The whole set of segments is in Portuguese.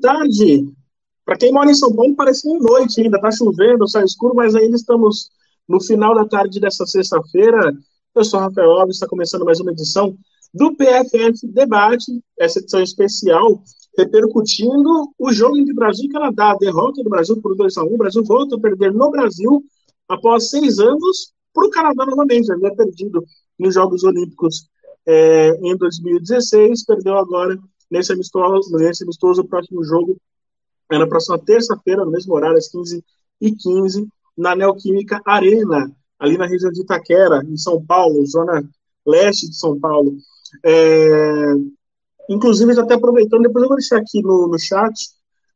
Tarde. Para quem mora em São Paulo, parece uma noite ainda, tá chovendo, sai escuro, mas ainda estamos no final da tarde dessa sexta-feira. Eu sou Rafael Alves, está começando mais uma edição do PFF Debate, essa edição especial, repercutindo o jogo entre Brasil e Canadá, a derrota do Brasil por 2 a 1 O Brasil volta a perder no Brasil após seis anos para o Canadá novamente. Havia perdido nos Jogos Olímpicos é, em 2016, perdeu agora nesse amistoso, nesse amistoso próximo jogo é na próxima terça-feira, no mesmo horário, às 15h15, na Neoquímica Arena, ali na região de Itaquera, em São Paulo, zona leste de São Paulo. É, inclusive, já até aproveitando, depois eu vou deixar aqui no, no chat,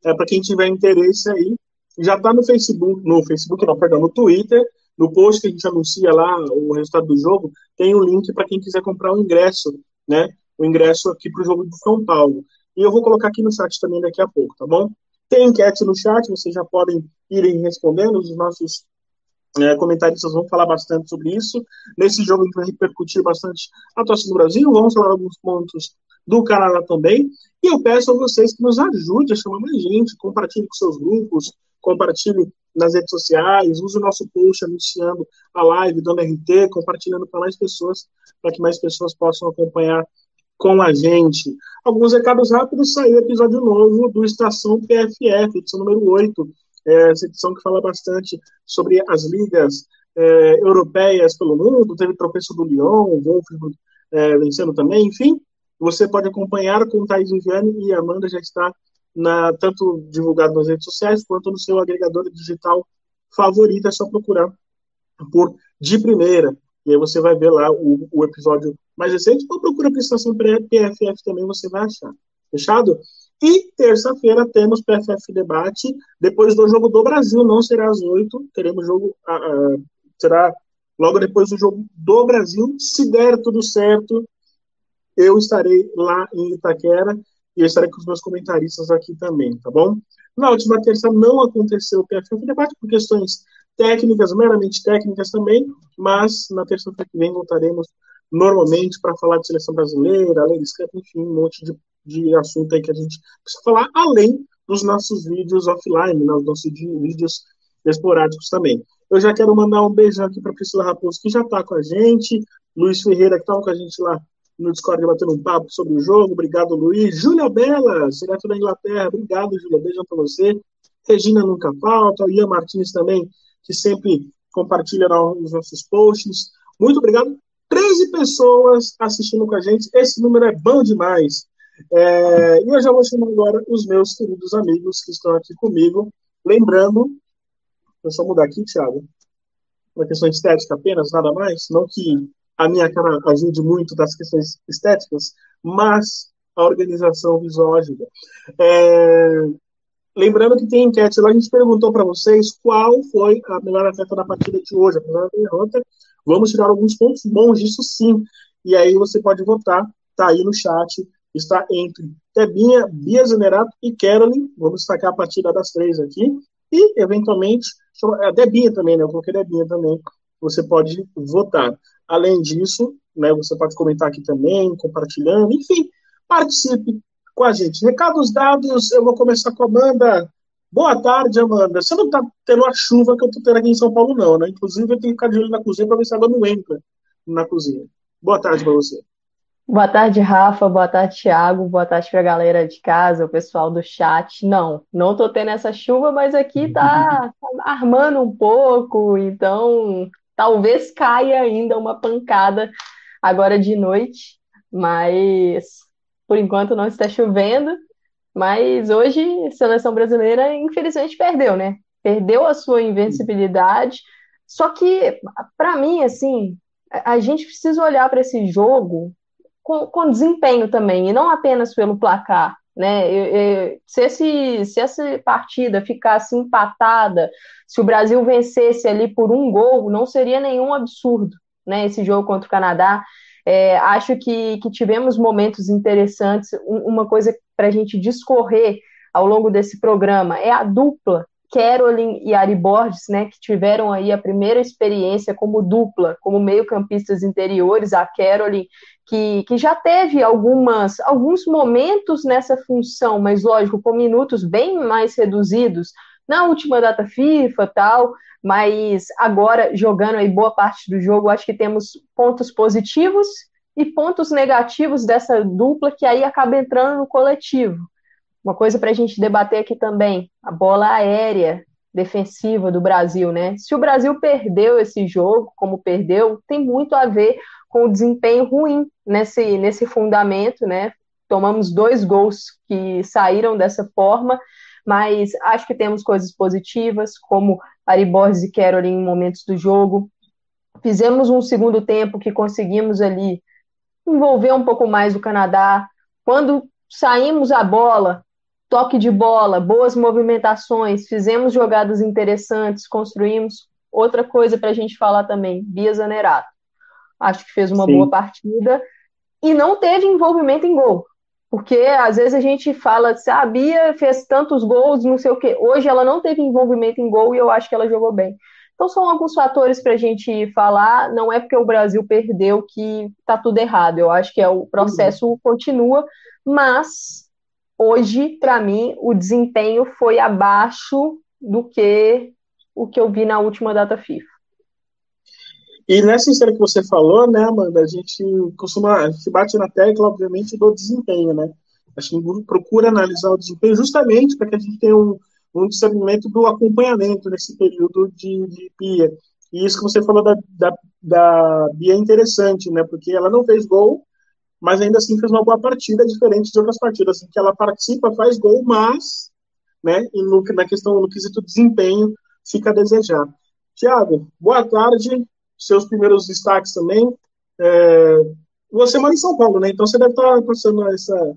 é, para quem tiver interesse aí, já está no Facebook, no Facebook, não, perdão, no Twitter, no post que a gente anuncia lá o resultado do jogo, tem o um link para quem quiser comprar o um ingresso, né? O ingresso aqui para o jogo de São Paulo. E eu vou colocar aqui no chat também daqui a pouco, tá bom? Tem enquete no chat, vocês já podem irem respondendo, os nossos é, comentaristas vão falar bastante sobre isso. Nesse jogo vai repercutir bastante a atuação do Brasil, vamos falar alguns pontos do Canadá também. E eu peço a vocês que nos ajudem a chamar mais gente, compartilhe com seus grupos, compartilhe nas redes sociais, use o nosso post anunciando a live, dando RT, compartilhando para mais pessoas, para que mais pessoas possam acompanhar com a gente. Alguns recados rápidos, saiu episódio novo do Estação PFF, edição número 8, é, essa edição que fala bastante sobre as ligas é, europeias pelo mundo, teve tropeço do Lyon, o Wolfsburg é, vencendo também, enfim, você pode acompanhar com Thais Viviane e Amanda já está na, tanto divulgado nas redes sociais quanto no seu agregador digital favorito, é só procurar por de primeira. E aí você vai ver lá o, o episódio mais recente, ou procura a prestação PFF também, você vai achar. Fechado? E terça-feira temos PFF Debate, depois do jogo do Brasil, não será às oito, teremos jogo, uh, uh, será logo depois do jogo do Brasil, se der tudo certo, eu estarei lá em Itaquera, e eu estarei com os meus comentaristas aqui também, tá bom? Na última terça não aconteceu o PFF Debate, por questões técnicas, meramente técnicas também, mas na terça-feira que vem voltaremos normalmente para falar de seleção brasileira, além disso, enfim, um monte de, de assunto aí que a gente precisa falar, além dos nossos vídeos offline, né, os nossos vídeos esporádicos também. Eu já quero mandar um beijão aqui para Priscila Raposo, que já está com a gente, Luiz Ferreira, que estava com a gente lá no Discord batendo um papo sobre o jogo, obrigado, Luiz. Júlia Bela, direto da Inglaterra, obrigado, Júlia, beijão para você. Regina nunca falta, Ian Martins também, que sempre compartilha nos nossos posts. Muito obrigado. 13 pessoas assistindo com a gente. Esse número é bom demais. É, e eu já vou chamar agora os meus queridos amigos que estão aqui comigo. Lembrando, eu só mudar aqui, Thiago, uma questão estética apenas, nada mais. Não que a minha cara ajude muito das questões estéticas, mas a organização visual ajuda. É, Lembrando que tem enquete lá, a gente perguntou para vocês qual foi a melhor atleta da partida de hoje, a melhor derrota. Vamos tirar alguns pontos bons disso sim. E aí você pode votar, tá aí no chat, está entre Tebinha, Bia Zenerato e Carolyn. Vamos destacar a partida das três aqui. E, eventualmente, a Debinha também, né? Eu coloquei Debinha também. Você pode votar. Além disso, né, você pode comentar aqui também, compartilhando, enfim, participe com a gente. Recados dados, eu vou começar com a Amanda. Boa tarde, Amanda. Você não está tendo a chuva que eu estou tendo aqui em São Paulo, não, né? Inclusive, eu tenho que ficar de olho na cozinha para ver se ela não entra na cozinha. Boa tarde para você. Boa tarde, Rafa. Boa tarde, Thiago. Boa tarde para a galera de casa, o pessoal do chat. Não, não estou tendo essa chuva, mas aqui está tá armando um pouco, então talvez caia ainda uma pancada agora de noite, mas por enquanto não está chovendo, mas hoje a seleção brasileira infelizmente perdeu, né? Perdeu a sua invencibilidade. Só que para mim assim, a gente precisa olhar para esse jogo com, com, desempenho também e não apenas pelo placar. Né? Eu, eu, se, esse, se essa partida ficasse empatada, se o Brasil vencesse ali por um gol, não seria nenhum absurdo, né? Esse jogo contra o Canadá. É, acho que, que tivemos momentos interessantes. Uma coisa para a gente discorrer ao longo desse programa é a dupla Carolyn e Ari Borges, né, que tiveram aí a primeira experiência como dupla, como meio-campistas interiores, a Carolyn, que, que já teve algumas, alguns momentos nessa função, mas lógico, com minutos bem mais reduzidos na última data FIFA tal, mas agora jogando aí boa parte do jogo, acho que temos pontos positivos e pontos negativos dessa dupla que aí acaba entrando no coletivo. Uma coisa para a gente debater aqui também, a bola aérea defensiva do Brasil, né? Se o Brasil perdeu esse jogo, como perdeu, tem muito a ver com o desempenho ruim nesse, nesse fundamento, né? Tomamos dois gols que saíram dessa forma, mas acho que temos coisas positivas, como Ari Borges e Carol em momentos do jogo. Fizemos um segundo tempo que conseguimos ali envolver um pouco mais o Canadá. Quando saímos a bola, toque de bola, boas movimentações, fizemos jogadas interessantes, construímos. Outra coisa para a gente falar também, Bia Zanerato. Acho que fez uma Sim. boa partida e não teve envolvimento em gol. Porque às vezes a gente fala assim, ah, a Bia fez tantos gols, não sei o quê. Hoje ela não teve envolvimento em gol e eu acho que ela jogou bem. Então são alguns fatores para a gente falar. Não é porque o Brasil perdeu que está tudo errado. Eu acho que é o processo uhum. continua, mas hoje, para mim, o desempenho foi abaixo do que o que eu vi na última data FIFA. E nessa história que você falou, né, Amanda, a gente costuma, a gente bate na tecla, obviamente, do desempenho, né? A gente procura analisar o desempenho justamente para que a gente tenha um, um discernimento do acompanhamento nesse período de, de Pia. E isso que você falou da, da, da Bia é interessante, né? Porque ela não fez gol, mas ainda assim fez uma boa partida, diferente de outras partidas, assim, que ela participa, faz gol, mas, né, e no, na questão, no quesito desempenho, fica a desejar. Tiago, boa tarde, seus primeiros destaques também. É, você mora em São Paulo, né, então você deve estar passando essa,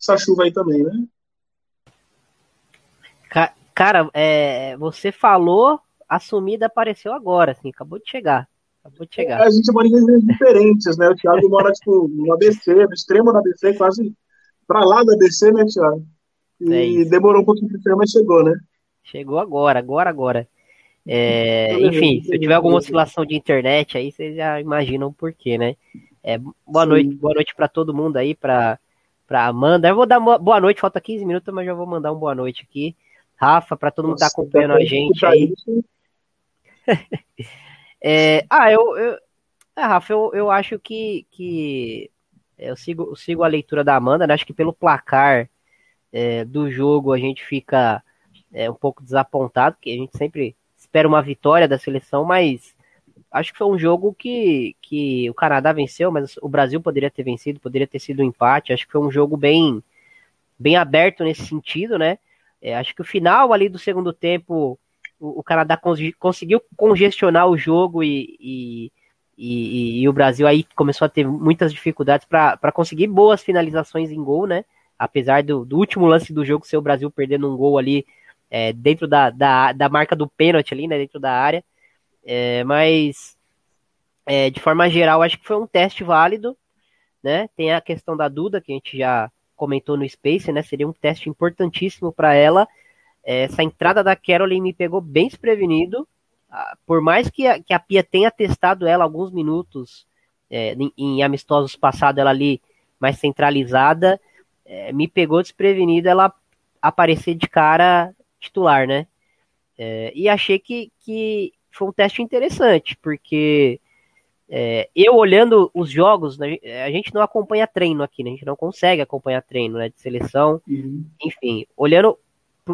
essa chuva aí também, né? Cara, é, você falou, a sumida apareceu agora, assim, acabou de chegar. Acabou de chegar. A gente mora em regiões diferentes, né? O Thiago mora, tipo, no ABC, no extremo da ABC, quase pra lá da ABC, né, Thiago? E é demorou um pouquinho pra chegar, mas chegou, né? Chegou agora, agora, agora. É, enfim, se eu tiver alguma oscilação de internet aí, vocês já imaginam por quê, né? É, boa Sim. noite, boa noite para todo mundo aí, para para Amanda. Eu vou dar boa noite, falta 15 minutos, mas já vou mandar um boa noite aqui. Rafa, para todo mundo que tá acompanhando a gente aí. É, ah, eu, eu é, Rafa, eu, eu acho que, que eu sigo, eu sigo a leitura da Amanda, né? Acho que pelo placar é, do jogo a gente fica é, um pouco desapontado, porque a gente sempre espera uma vitória da seleção, mas acho que foi um jogo que, que o Canadá venceu, mas o Brasil poderia ter vencido, poderia ter sido um empate. Acho que foi um jogo bem, bem aberto nesse sentido, né? É, acho que o final ali do segundo tempo o, o Canadá conseguiu congestionar o jogo e, e, e, e, o Brasil aí começou a ter muitas dificuldades para conseguir boas finalizações em gol, né? Apesar do, do, último lance do jogo ser o Brasil perdendo um gol ali é, dentro da, da, da, marca do pênalti ali, né? Dentro da área. É, mas, é, de forma geral, acho que foi um teste válido, né? Tem a questão da Duda, que a gente já comentou no Space, né? Seria um teste importantíssimo para ela essa entrada da Caroline me pegou bem desprevenido. Ah, por mais que a, que a Pia tenha testado ela alguns minutos é, em, em, amistosos passados, ela ali mais centralizada, é, me pegou desprevenido ela aparecer de cara titular, né? É, e achei que, que foi um teste interessante, porque é, eu olhando os jogos, né, a gente não acompanha treino aqui, né, a gente não consegue acompanhar treino né, de seleção. Uhum. Enfim, olhando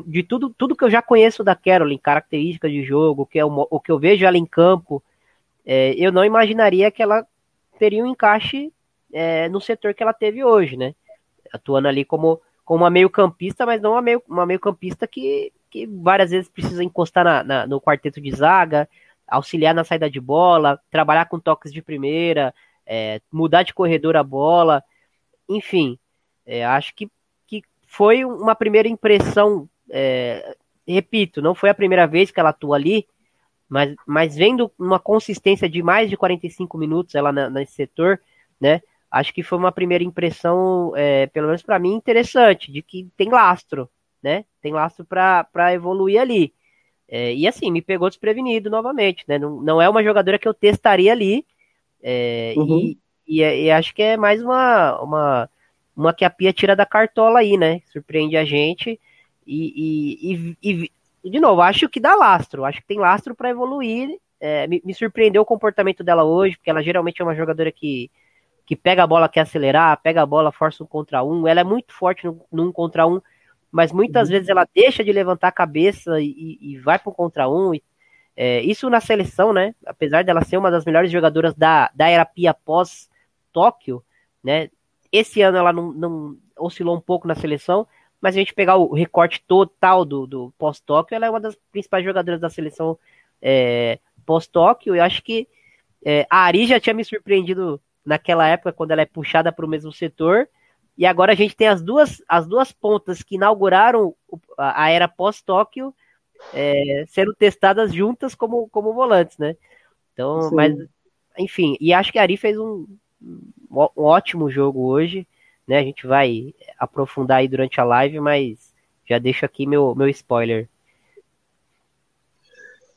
de tudo, tudo que eu já conheço da Carolyn, características de jogo, que é o, o que eu vejo ela em campo, é, eu não imaginaria que ela teria um encaixe é, no setor que ela teve hoje, né? Atuando ali como, como uma meio-campista, mas não uma meio, uma meio-campista que, que várias vezes precisa encostar na, na, no quarteto de zaga, auxiliar na saída de bola, trabalhar com toques de primeira, é, mudar de corredor a bola, enfim, é, acho que, que foi uma primeira impressão é, repito, não foi a primeira vez que ela atua ali, mas, mas vendo uma consistência de mais de 45 minutos ela na, nesse setor, né? Acho que foi uma primeira impressão, é, pelo menos para mim, interessante, de que tem lastro, né? Tem lastro para evoluir ali. É, e assim, me pegou desprevenido novamente, né? Não, não é uma jogadora que eu testaria ali. É, uhum. e, e, e, acho que é mais uma, uma, uma que a Pia tira da cartola aí, né? Surpreende a gente. E, e, e, de novo, acho que dá lastro. Acho que tem lastro para evoluir. É, me, me, surpreendeu o comportamento dela hoje, porque ela geralmente é uma jogadora que, que pega a bola, quer acelerar, pega a bola, força um contra um. Ela é muito forte no, no um contra um mas muitas uhum. vezes ela deixa de levantar a cabeça e, e vai para o contra um. E, é, isso na seleção, né? Apesar dela ser uma das melhores jogadoras da, da era Pia pós Tóquio, né? Esse ano ela não, não, oscilou um pouco na seleção, mas a gente pegar o recorte total do, do pós-Tóquio, ela é uma das principais jogadoras da seleção é, pós-Tóquio. Eu acho que é, a Ari já tinha me surpreendido naquela época, quando ela é puxada para o mesmo setor. E agora a gente tem as duas, as duas pontas que inauguraram a era pós-Tóquio é, sendo testadas juntas como, como volantes, né? Então, Sim. mas, enfim, e acho que a Ari fez um, um ótimo jogo hoje, né? A gente vai aprofundar aí durante a live, mas já deixo aqui meu, meu spoiler.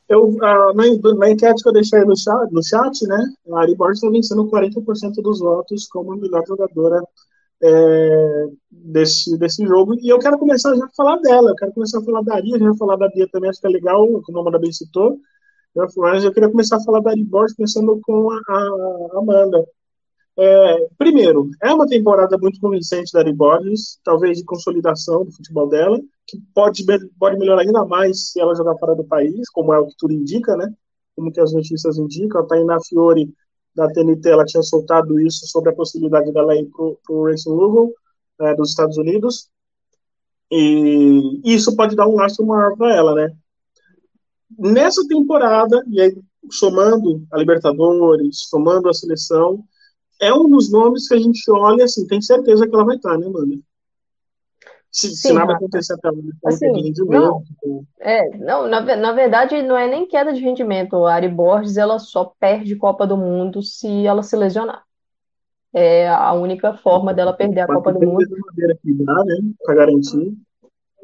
Eu, uh, na, na, enquete que eu deixei no chat, no chat né, a Ari Borges está vencendo 40% dos votos como melhor jogadora é, desse, desse jogo. E eu quero começar já a falar dela, eu quero começar a falar da Ari, a gente vai falar da Bia também, acho que é legal, como a Amanda bem citou. Mas eu queria começar a falar da Ari Borges, começando com a, a Amanda. É, primeiro, é uma temporada muito convincente da Ari Borges, talvez de consolidação do futebol dela, que pode, pode melhorar ainda mais se ela jogar fora do país, como é o que tudo indica, né? Como que as notícias indicam. A Tainá Fiore da TNT ela tinha soltado isso sobre a possibilidade dela ir para o Racing Louisville é, dos Estados Unidos e isso pode dar um lastro maior para ela, né? Nessa temporada e aí somando a Libertadores, somando a seleção, é um dos nomes que a gente olha assim, tem certeza que ela vai estar, né, mano? Se, Sim, se nada acontecer até agora, assim, de rendimento. Não, é, não na, na verdade, não é nem queda de rendimento. A Ari Borges ela só perde Copa do Mundo se ela se lesionar. É a única forma dela perder a Copa do Mundo. Que dá, né, para garantir.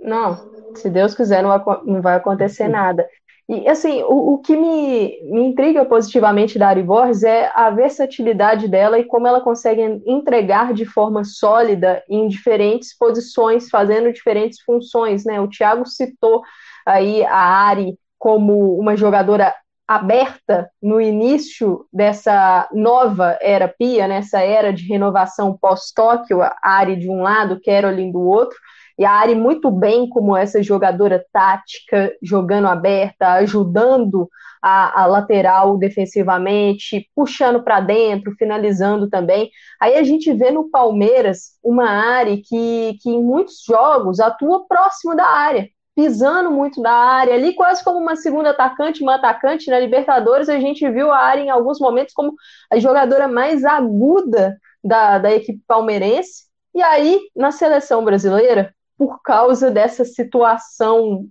Não, se Deus quiser, não vai, não vai acontecer nada. E, assim, o, o que me, me intriga positivamente da Ari Borges é a versatilidade dela e como ela consegue entregar de forma sólida em diferentes posições, fazendo diferentes funções, né? O Thiago citou aí a Ari como uma jogadora aberta no início dessa nova era Pia, nessa era de renovação pós-Tóquio, a Ari de um lado, Caroline do outro, e a Ari muito bem como essa jogadora tática, jogando aberta, ajudando a, a lateral defensivamente, puxando para dentro, finalizando também. Aí a gente vê no Palmeiras uma Ari que, que em muitos jogos atua próximo da área, pisando muito da área, ali quase como uma segunda atacante, uma atacante na Libertadores, a gente viu a área em alguns momentos como a jogadora mais aguda da, da equipe palmeirense. E aí, na seleção brasileira, por causa dessa situação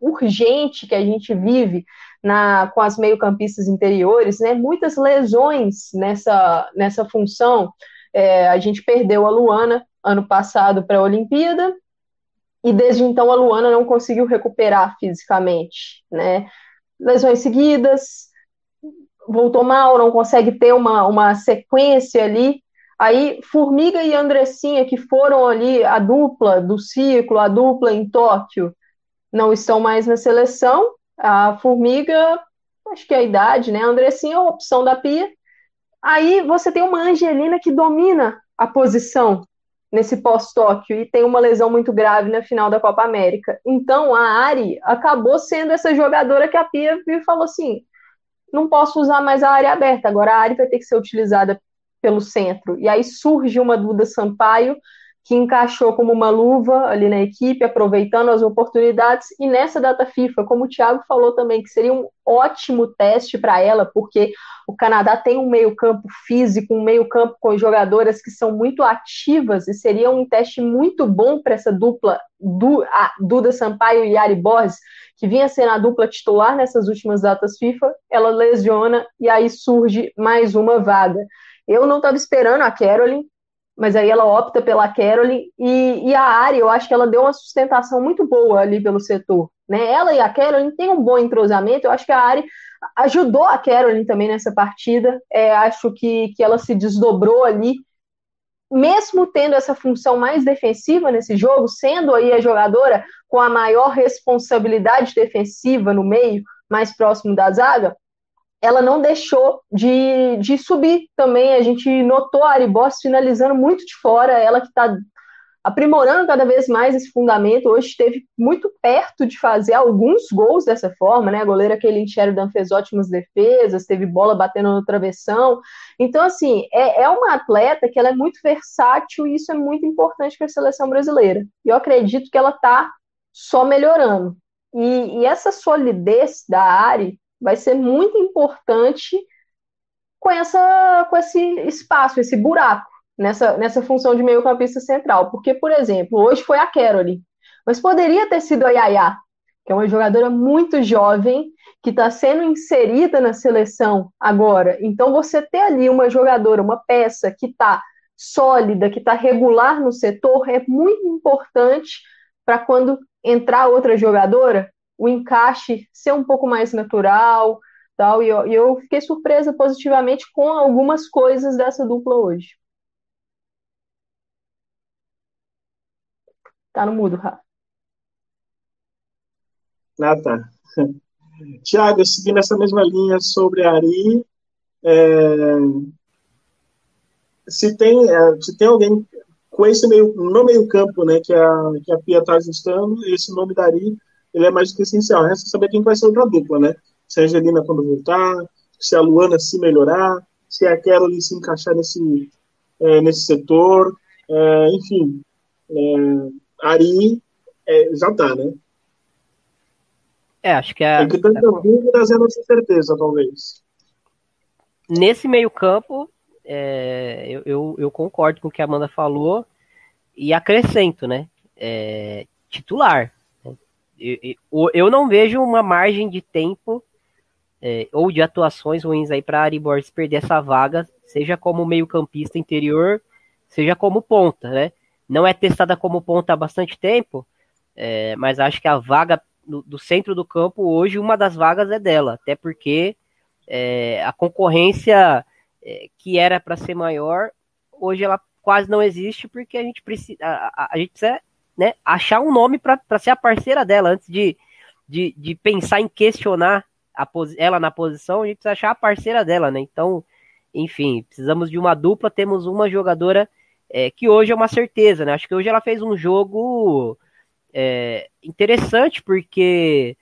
urgente que a gente vive na, com as meio-campistas interiores, né? Muitas lesões nessa, nessa função. É, a gente perdeu a Luana ano passado para a Olimpíada, e desde então a Luana não conseguiu recuperar fisicamente, né? Lesões seguidas, voltou mal, não consegue ter uma, uma sequência ali Aí, Formiga e Andressinha, que foram ali a dupla do ciclo, a dupla em Tóquio, não estão mais na seleção. A Formiga, acho que é a idade, né? A Andressinha é a opção da Pia. Aí você tem uma Angelina que domina a posição nesse pós-Tóquio e tem uma lesão muito grave na final da Copa América. Então a Ari acabou sendo essa jogadora que a Pia falou assim: não posso usar mais a área aberta, agora a Ari vai ter que ser utilizada pelo centro. E aí surge uma Duda Sampaio, que encaixou como uma luva ali na equipe, aproveitando as oportunidades. E nessa data FIFA, como o Thiago falou também, que seria um ótimo teste para ela, porque o Canadá tem um meio-campo físico, um meio-campo com jogadoras que são muito ativas, e seria um teste muito bom para essa dupla du, a Duda Sampaio e Ari Borges, que vinha sendo a dupla titular nessas últimas datas FIFA. Ela lesiona e aí surge mais uma vaga. Eu não estava esperando a Carolyn, mas aí ela opta pela Caroline e, e a Ari, eu acho que ela deu uma sustentação muito boa ali pelo setor. Né? Ela e a Caroline têm um bom entrosamento, eu acho que a Ari ajudou a Caroline também nessa partida, é, acho que, que ela se desdobrou ali, mesmo tendo essa função mais defensiva nesse jogo, sendo aí a jogadora com a maior responsabilidade defensiva no meio, mais próximo da zaga, ela não deixou de, de subir também. A gente notou a Ari Boss finalizando muito de fora, ela que está aprimorando cada vez mais esse fundamento. Hoje esteve muito perto de fazer alguns gols dessa forma, né? A goleira Kelly Sheridan fez ótimas defesas, teve bola batendo no travessão. Então, assim, é, é uma atleta que ela é muito versátil e isso é muito importante para a seleção brasileira. E eu acredito que ela está só melhorando. E, e essa solidez da Ari vai ser muito importante com, essa, com esse espaço, esse buraco nessa, nessa função de meio-campista central. Porque, por exemplo, hoje foi a Caroline, mas poderia ter sido a Yaya, que é uma jogadora muito jovem, que está sendo inserida na seleção agora. Então, você ter ali uma jogadora, uma peça que está sólida, que está regular no setor, é muito importante para quando entrar outra jogadora, o encaixe ser um pouco mais natural, tal, e eu, e eu fiquei surpresa positivamente com algumas coisas dessa dupla hoje. Tá no mudo, Rafa. Ah, tá. Tiago, seguindo essa mesma linha sobre a Ari, é... se, tem, é, se tem alguém com esse meio, no meio campo, né, que a, que a Pia está ajustando, esse nome da Ari ele é mais do que essencial. Resta saber quem vai ser outra dupla, né? Se a Angelina quando voltar, se a Luana se melhorar, se a Caroline se encaixar nesse, é, nesse setor, é, enfim. É, Ari é, já tá, né? É, acho que é. Tem que ter é, dúvidas é nossa certeza, talvez. Nesse meio-campo, é, eu, eu, eu, concordo com o que a Amanda falou e acrescento, né? É, titular eu, eu não vejo uma margem de tempo é, ou de atuações ruins aí para Ari Borges perder essa vaga, seja como meio-campista interior, seja como ponta, né? Não é testada como ponta há bastante tempo, é, mas acho que a vaga do, do, centro do campo hoje, uma das vagas é dela, até porque é, a concorrência é, que era para ser maior, hoje ela quase não existe, porque a gente precisa, a, a, a gente precisa né, achar um nome para ser a parceira dela, antes de, de, de pensar em questionar a ela na posição, a gente precisa achar a parceira dela, né? Então, enfim, precisamos de uma dupla, temos uma jogadora é, que hoje é uma certeza, né? Acho que hoje ela fez um jogo é, interessante, porque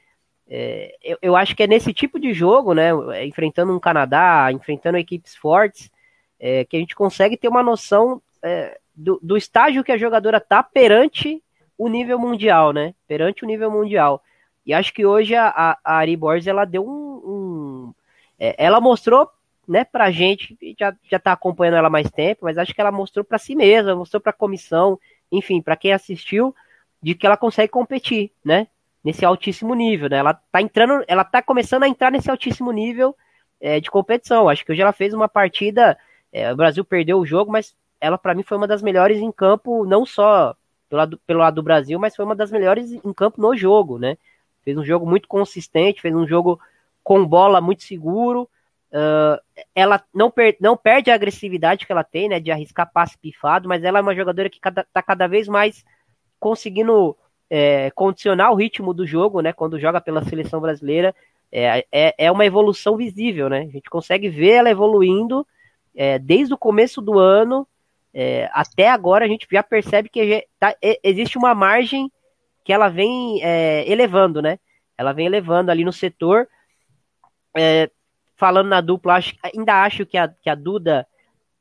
é, eu, eu, acho que é nesse tipo de jogo, né? Enfrentando um Canadá, enfrentando equipes fortes, é, que a gente consegue ter uma noção é, do, do estágio que a jogadora tá perante o nível mundial, né? Perante o nível mundial. E acho que hoje a, a, Ari Borges, ela deu um. um é, ela mostrou, né, pra gente, já, já tá acompanhando ela mais tempo, mas acho que ela mostrou para si mesma, mostrou pra comissão, enfim, para quem assistiu, de que ela consegue competir, né? Nesse altíssimo nível, né? Ela tá entrando, ela tá começando a entrar nesse altíssimo nível é, de competição. Acho que hoje ela fez uma partida. É, o Brasil perdeu o jogo, mas ela para mim foi uma das melhores em campo, não só pelo lado, pelo lado do Brasil, mas foi uma das melhores em campo no jogo, né? Fez um jogo muito consistente, fez um jogo com bola muito seguro. Uh, ela não, per não perde a agressividade que ela tem, né? De arriscar passe pifado, mas ela é uma jogadora que cada, tá cada vez mais conseguindo é, condicionar o ritmo do jogo, né? Quando joga pela seleção brasileira. É, é, é uma evolução visível, né? A gente consegue ver ela evoluindo é, desde o começo do ano é, até agora a gente já percebe que tá, existe uma margem que ela vem é, elevando, né? Ela vem elevando ali no setor. É, falando na dupla, acho, ainda acho que a, que a Duda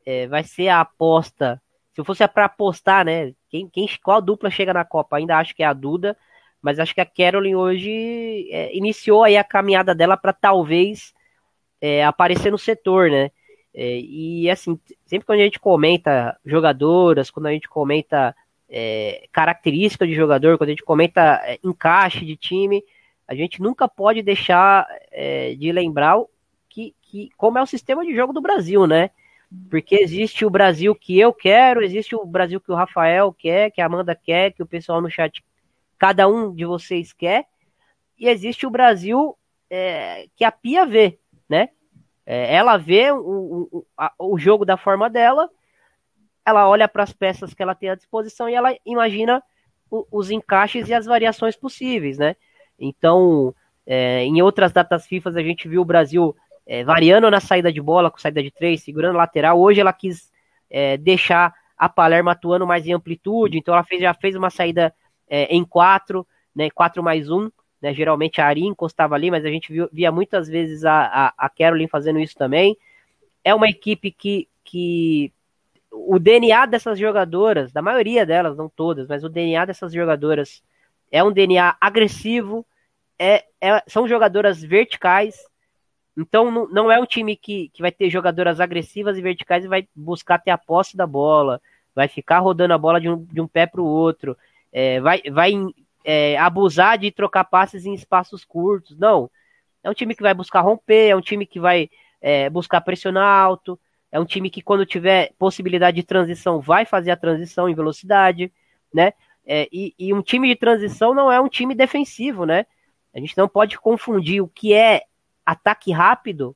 é, vai ser a aposta. Se fosse para apostar, né? Quem, quem, qual dupla chega na Copa? Ainda acho que é a Duda, mas acho que a Carolyn hoje é, iniciou aí a caminhada dela para talvez é, aparecer no setor, né? É, e assim, sempre quando a gente comenta jogadoras, quando a gente comenta é, característica de jogador, quando a gente comenta é, encaixe de time, a gente nunca pode deixar é, de lembrar que, que como é o sistema de jogo do Brasil, né? Porque existe o Brasil que eu quero, existe o Brasil que o Rafael quer, que a Amanda quer, que o pessoal no chat, cada um de vocês quer, e existe o Brasil é, que a Pia vê, né? É, ela vê o, o, a, o jogo da forma dela, ela olha para as peças que ela tem à disposição e ela imagina o, os encaixes e as variações possíveis, né? Então, é, em outras datas FIFA a gente viu o Brasil é, variando na saída de bola, com saída de três, segurando lateral. Hoje ela quis é, deixar a Palermo atuando mais em amplitude, então ela fez, já fez uma saída é, em quatro, né, quatro mais um, né, geralmente a Ari encostava ali, mas a gente viu, via muitas vezes a, a, a Caroline fazendo isso também. É uma equipe que, que o DNA dessas jogadoras, da maioria delas, não todas, mas o DNA dessas jogadoras é um DNA agressivo, é, é são jogadoras verticais, então não, não é um time que, que vai ter jogadoras agressivas e verticais e vai buscar ter a posse da bola, vai ficar rodando a bola de um, de um pé para o outro, é, vai, vai é, abusar de trocar passes em espaços curtos. Não. É um time que vai buscar romper, é um time que vai é, buscar pressionar alto, é um time que, quando tiver possibilidade de transição, vai fazer a transição em velocidade, né? É, e, e, um time de transição não é um time defensivo, né? A gente não pode confundir o que é ataque rápido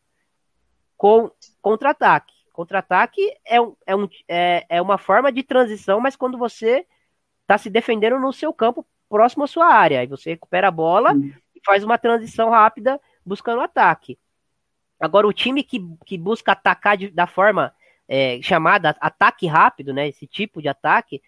com contra-ataque. Contra-ataque é, um, é, um, é, é uma forma de transição, mas quando você está se defendendo no seu campo próximo à sua área. Aí você recupera a bola uhum. e faz uma transição rápida buscando o ataque. Agora, o time que, que busca atacar de, da forma é, chamada ataque rápido, né? Esse tipo de ataque,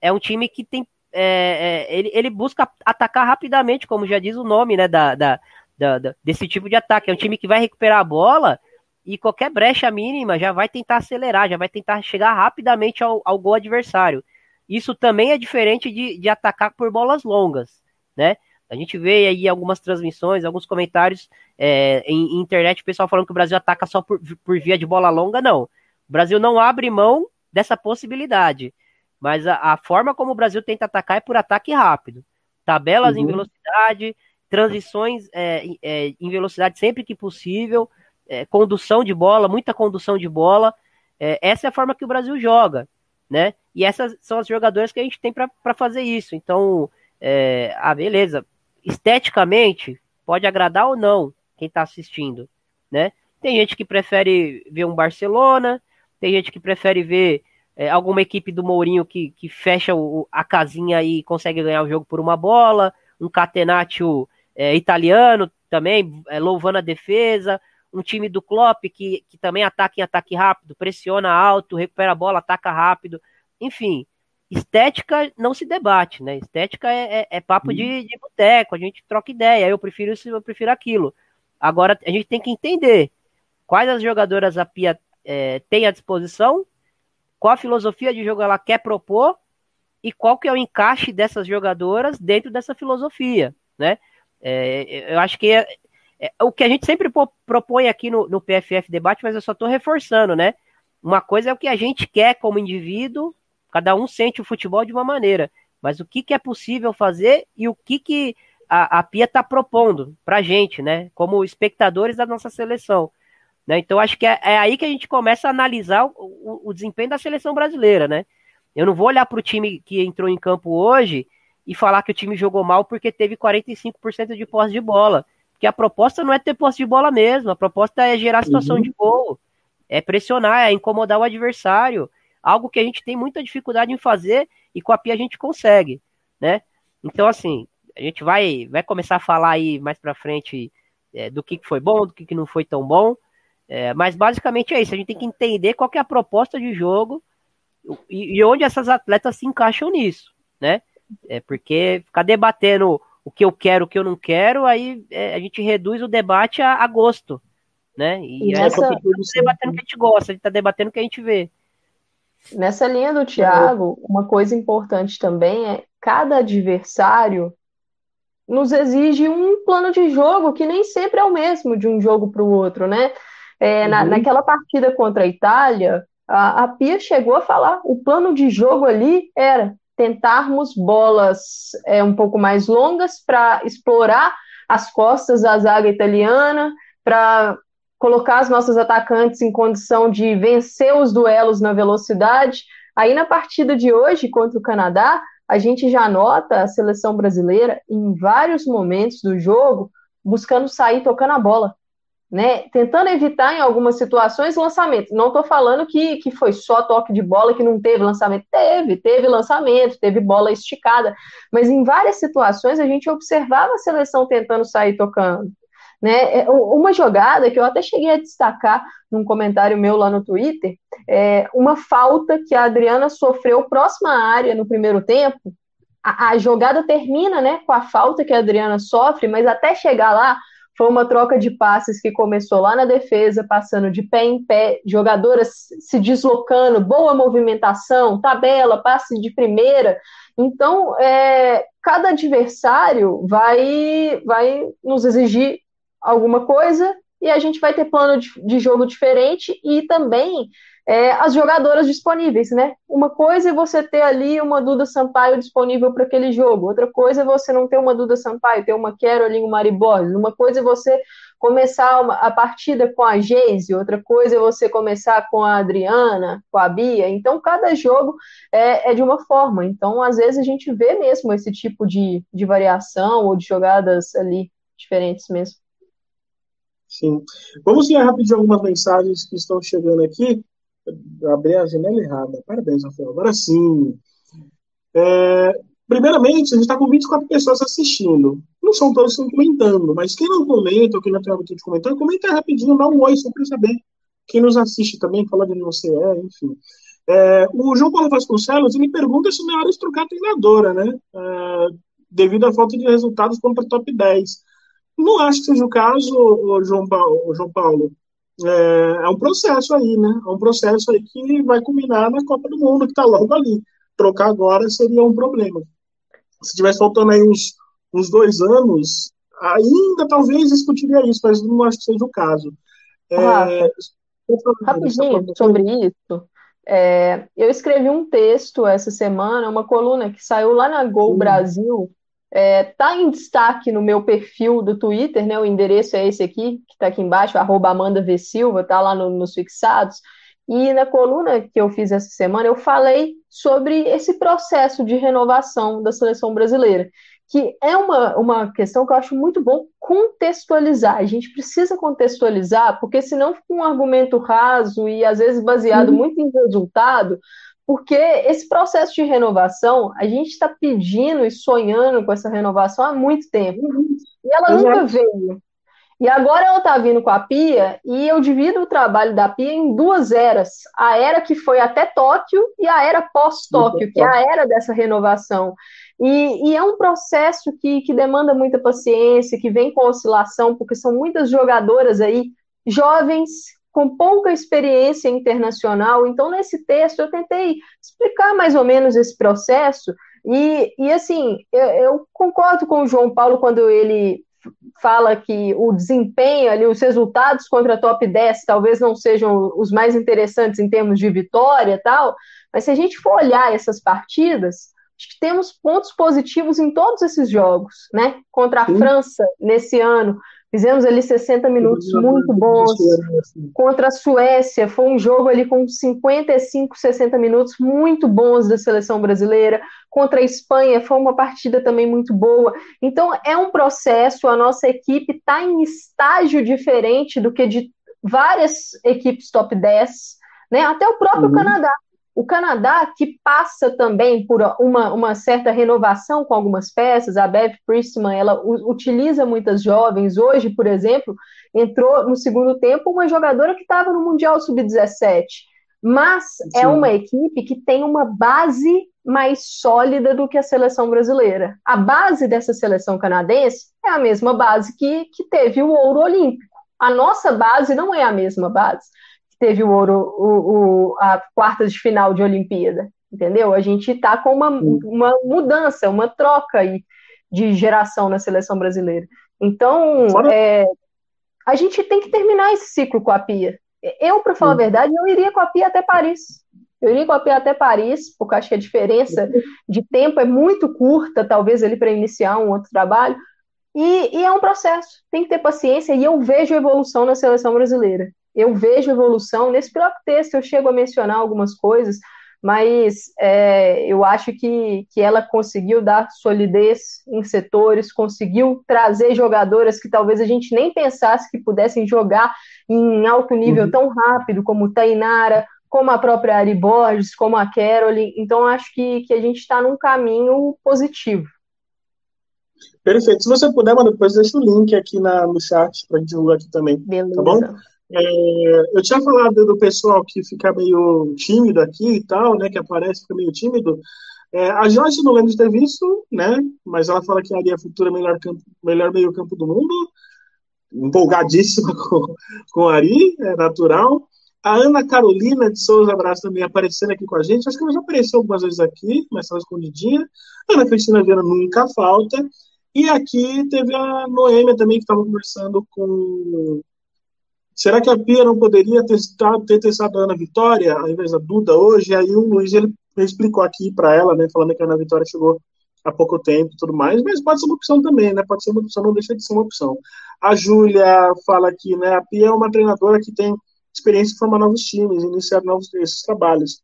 é um time que tem. É, é, ele, ele busca atacar rapidamente, como já diz o nome, né? Da, da, da, da, desse tipo de ataque. É um time que vai recuperar a bola e qualquer brecha mínima já vai tentar acelerar, já vai tentar chegar rapidamente ao, ao gol adversário. Isso também é diferente de, de atacar por bolas longas, né? A gente vê aí algumas transmissões, alguns comentários é, em, em, internet, o pessoal falando que o Brasil ataca só por, por via de bola longa, não. O Brasil não abre mão dessa possibilidade. Mas a, a forma como o Brasil tenta atacar é por ataque rápido. Tabelas uhum. em velocidade, transições é, é, em velocidade sempre que possível, é, condução de bola, muita condução de bola. É, essa é a forma que o Brasil joga né? E essas são as jogadoras que a gente tem para fazer isso. Então, é, ah, beleza. Esteticamente, pode agradar ou não quem está assistindo, né? Tem gente que prefere ver um Barcelona, tem gente que prefere ver é, alguma equipe do Mourinho que, que fecha o, a casinha e consegue ganhar o jogo por uma bola, um catenaccio é, italiano também, é, louvando a defesa, um time do Klopp que, que também ataca em ataque rápido, pressiona alto, recupera a bola, ataca rápido. Enfim, estética não se debate, né? Estética é, é, é papo de, uhum. de boteco, a gente troca ideia, eu prefiro isso, eu prefiro aquilo. Agora, a gente tem que entender quais as jogadoras a Pia é, tem à disposição, qual a filosofia de jogo ela quer propor e qual que é o encaixe dessas jogadoras dentro dessa filosofia, né? É, eu acho que é, o que a gente sempre propõe aqui no, no PFF Debate, mas eu só estou reforçando, né? Uma coisa é o que a gente quer como indivíduo, cada um sente o futebol de uma maneira, mas o que, que é possível fazer e o que, que a, a Pia está propondo para a gente, né? Como espectadores da nossa seleção. Né? Então acho que é, é, aí que a gente começa a analisar o, o, o desempenho da seleção brasileira, né? Eu não vou olhar para o time que entrou em campo hoje e falar que o time jogou mal porque teve 45% de posse de bola. Porque a proposta não é ter posse de bola mesmo, a proposta é gerar situação uhum. de gol, é pressionar, é incomodar o adversário, algo que a gente tem muita dificuldade em fazer e com a Pia a gente consegue, né? Então, assim, a gente vai, vai começar a falar aí mais pra frente é, do que, foi bom, do que, que não foi tão bom, é, mas basicamente é isso, a gente tem que entender qual que é a proposta de jogo e, e onde essas atletas se encaixam nisso, né? É porque ficar debatendo o que eu quero, o que eu não quero, aí é, a gente reduz o debate a, a gosto, né? E, e aí essa... a gente tá debatendo o que a gente gosta, a gente tá debatendo o que a gente vê. Nessa linha do Thiago, uma coisa importante também é cada adversário nos exige um plano de jogo que nem sempre é o mesmo de um jogo para o outro, né? É, uhum. na, naquela partida contra a Itália, a, a Pia chegou a falar, o plano de jogo ali era tentarmos bolas é, um pouco mais longas para explorar as costas da zaga italiana, para colocar os nossos atacantes em condição de vencer os duelos na velocidade. Aí na partida de hoje contra o Canadá, a gente já nota a seleção brasileira em vários momentos do jogo buscando sair tocando a bola, né? Tentando evitar em algumas situações lançamento. Não estou falando que, que foi só toque de bola que não teve lançamento. Teve, teve lançamento, teve bola esticada, mas em várias situações a gente observava a seleção tentando sair tocando. Né? É, uma jogada que eu até cheguei a destacar num comentário meu lá no Twitter, é uma falta que a Adriana sofreu próxima à área no primeiro tempo. A, a jogada termina né, com a falta que a Adriana sofre, mas até chegar lá foi uma troca de passes que começou lá na defesa, passando de pé em pé, jogadoras se deslocando, boa movimentação, tabela, passe de primeira. Então, é, cada adversário vai, vai nos exigir alguma coisa e a gente vai ter plano de, de jogo diferente e também é, as jogadoras disponíveis, né? Uma coisa é você ter ali uma Duda Sampaio disponível para aquele jogo, outra coisa é você não ter uma Duda Sampaio, ter uma Caroline, uma Mari Borges, uma coisa é você começar uma, a partida com a Geise, outra coisa é você começar com a Adriana, com a Bia, então cada jogo é, é de uma forma, então às vezes a gente vê mesmo esse tipo de, de variação ou de jogadas ali diferentes mesmo. Sim. Vamos ler rapidinho algumas mensagens que estão chegando aqui. Abri a janela errada. Parabéns, Rafael. Agora sim. É, primeiramente, a gente está com 24 pessoas assistindo. Não são todos que estão comentando, mas quem não comenta, ou quem não tem hábito de comentar, comenta rapidinho, dá um oi só para saber. Quem nos assiste também, fala de onde você é, enfim. É, o João Paulo Vasconcelos, ele pergunta se não é hora de trocar a treinadora, né? É, devido à falta de resultados contra o top 10. Não acho que seja o caso, João Paulo. João Paulo. É, é, um processo aí, né? É um processo aí que vai culminar na Copa do Mundo, que está logo ali. Trocar agora seria um problema. Se tivesse faltando aí uns, uns dois anos, ainda talvez discutiria isso, mas não acho que seja o caso. É, rapidinho sobre isso. É, eu escrevi um texto essa semana, uma coluna que saiu lá na Gol hum. Brasil, Está é, tá em destaque no meu perfil do Twitter, né? O endereço é esse aqui, que está aqui embaixo, arroba Amanda V. Silva, está lá no, nos fixados. E na coluna que eu fiz essa semana, eu falei sobre esse processo de renovação da seleção brasileira, que é uma, uma questão que eu acho muito bom contextualizar. A gente precisa contextualizar, porque senão fica um argumento raso e às vezes baseado uhum. muito em resultado, porque esse processo de renovação, a gente está pedindo e sonhando com essa renovação há muito tempo. E ela Exato. nunca veio. E agora ela está vindo com a Pia, e eu divido o trabalho da Pia em duas eras. A era que foi até Tóquio e a era pós-Tóquio, que é a era dessa renovação. E, e, é um processo que, que demanda muita paciência, que vem com oscilação, porque são muitas jogadoras aí, jovens, com pouca experiência internacional. Então, nesse texto, eu tentei explicar mais ou menos esse processo. E, e assim, eu, eu concordo com o João Paulo quando ele fala que o desempenho ali, os resultados contra a top 10 talvez não sejam os mais interessantes em termos de vitória e tal, mas se a gente for olhar essas partidas, acho que temos pontos positivos em todos esses jogos, né? Contra a Sim. França nesse ano, Fizemos ali 60 minutos muito bons. Contra a Suécia, foi um jogo ali com 55, 60 minutos muito bons da seleção brasileira. Contra a Espanha, foi uma partida também muito boa. Então, é um processo, a nossa equipe está em estágio diferente do que de várias equipes top 10, né? Até o próprio uhum. Canadá. O Canadá, que passa também por uma, uma certa renovação com algumas peças, a Bev Priestman, ela utiliza muitas jovens. Hoje, por exemplo, entrou no segundo tempo uma jogadora que estava no Mundial Sub-17. Mas é Sim. é uma equipe que tem uma base mais sólida do que a seleção brasileira. A base dessa seleção canadense é a mesma base que, que teve o ouro olímpico. A nossa base não é a mesma base teve o ouro, o, o, a quarta de final de Olimpíada, entendeu? A gente está com uma, uma mudança, uma troca aí de geração na seleção brasileira. Então, é, a gente tem que terminar esse ciclo com a Pia. Eu, para falar a verdade, eu iria com a Pia até Paris. Eu iria com a Pia até Paris, porque acho que a diferença de tempo é muito curta, talvez ali para iniciar um outro trabalho. E, e, é um processo, tem que ter paciência, e eu vejo evolução na seleção brasileira. Eu vejo evolução, nesse próprio texto eu chego a mencionar algumas coisas, mas é, eu acho que, que ela conseguiu dar solidez em setores, conseguiu trazer jogadoras que talvez a gente nem pensasse que pudessem jogar em alto nível uhum. tão rápido, como Tainara, como a própria Ari Borges, como a Carole. Então, acho que, que a gente está num caminho positivo. Perfeito. Se você puder, mano, depois deixa o link aqui na, no chat para divulgar aqui também. Beleza. Tá bom? É, eu tinha falado do pessoal que fica meio tímido aqui e tal, né? Que aparece, fica meio tímido. É, a Jorge não lembro de ter visto, né? Mas ela fala que é a futura melhor, campo, melhor meio campo do mundo. Empolgadíssima com, com a Ari, é natural. A Ana Carolina de Souza Braz também aparecendo aqui com a gente. Acho que ela já apareceu algumas vezes aqui, mas estava escondidinha. Ana Cristina Viana nunca falta. E aqui teve a Noêmia também, que estava conversando com Será que a Pia não poderia testar, ter testado a Ana Vitória ao invés da Duda hoje? Aí o Luiz ele explicou aqui para ela, né, falando que a Ana Vitória chegou há pouco tempo e tudo mais, mas pode ser uma opção também, né? Pode ser uma opção, não deixa de ser uma opção. A Júlia fala aqui, né? A Pia é uma treinadora que tem experiência em formar novos times, iniciar novos esses trabalhos.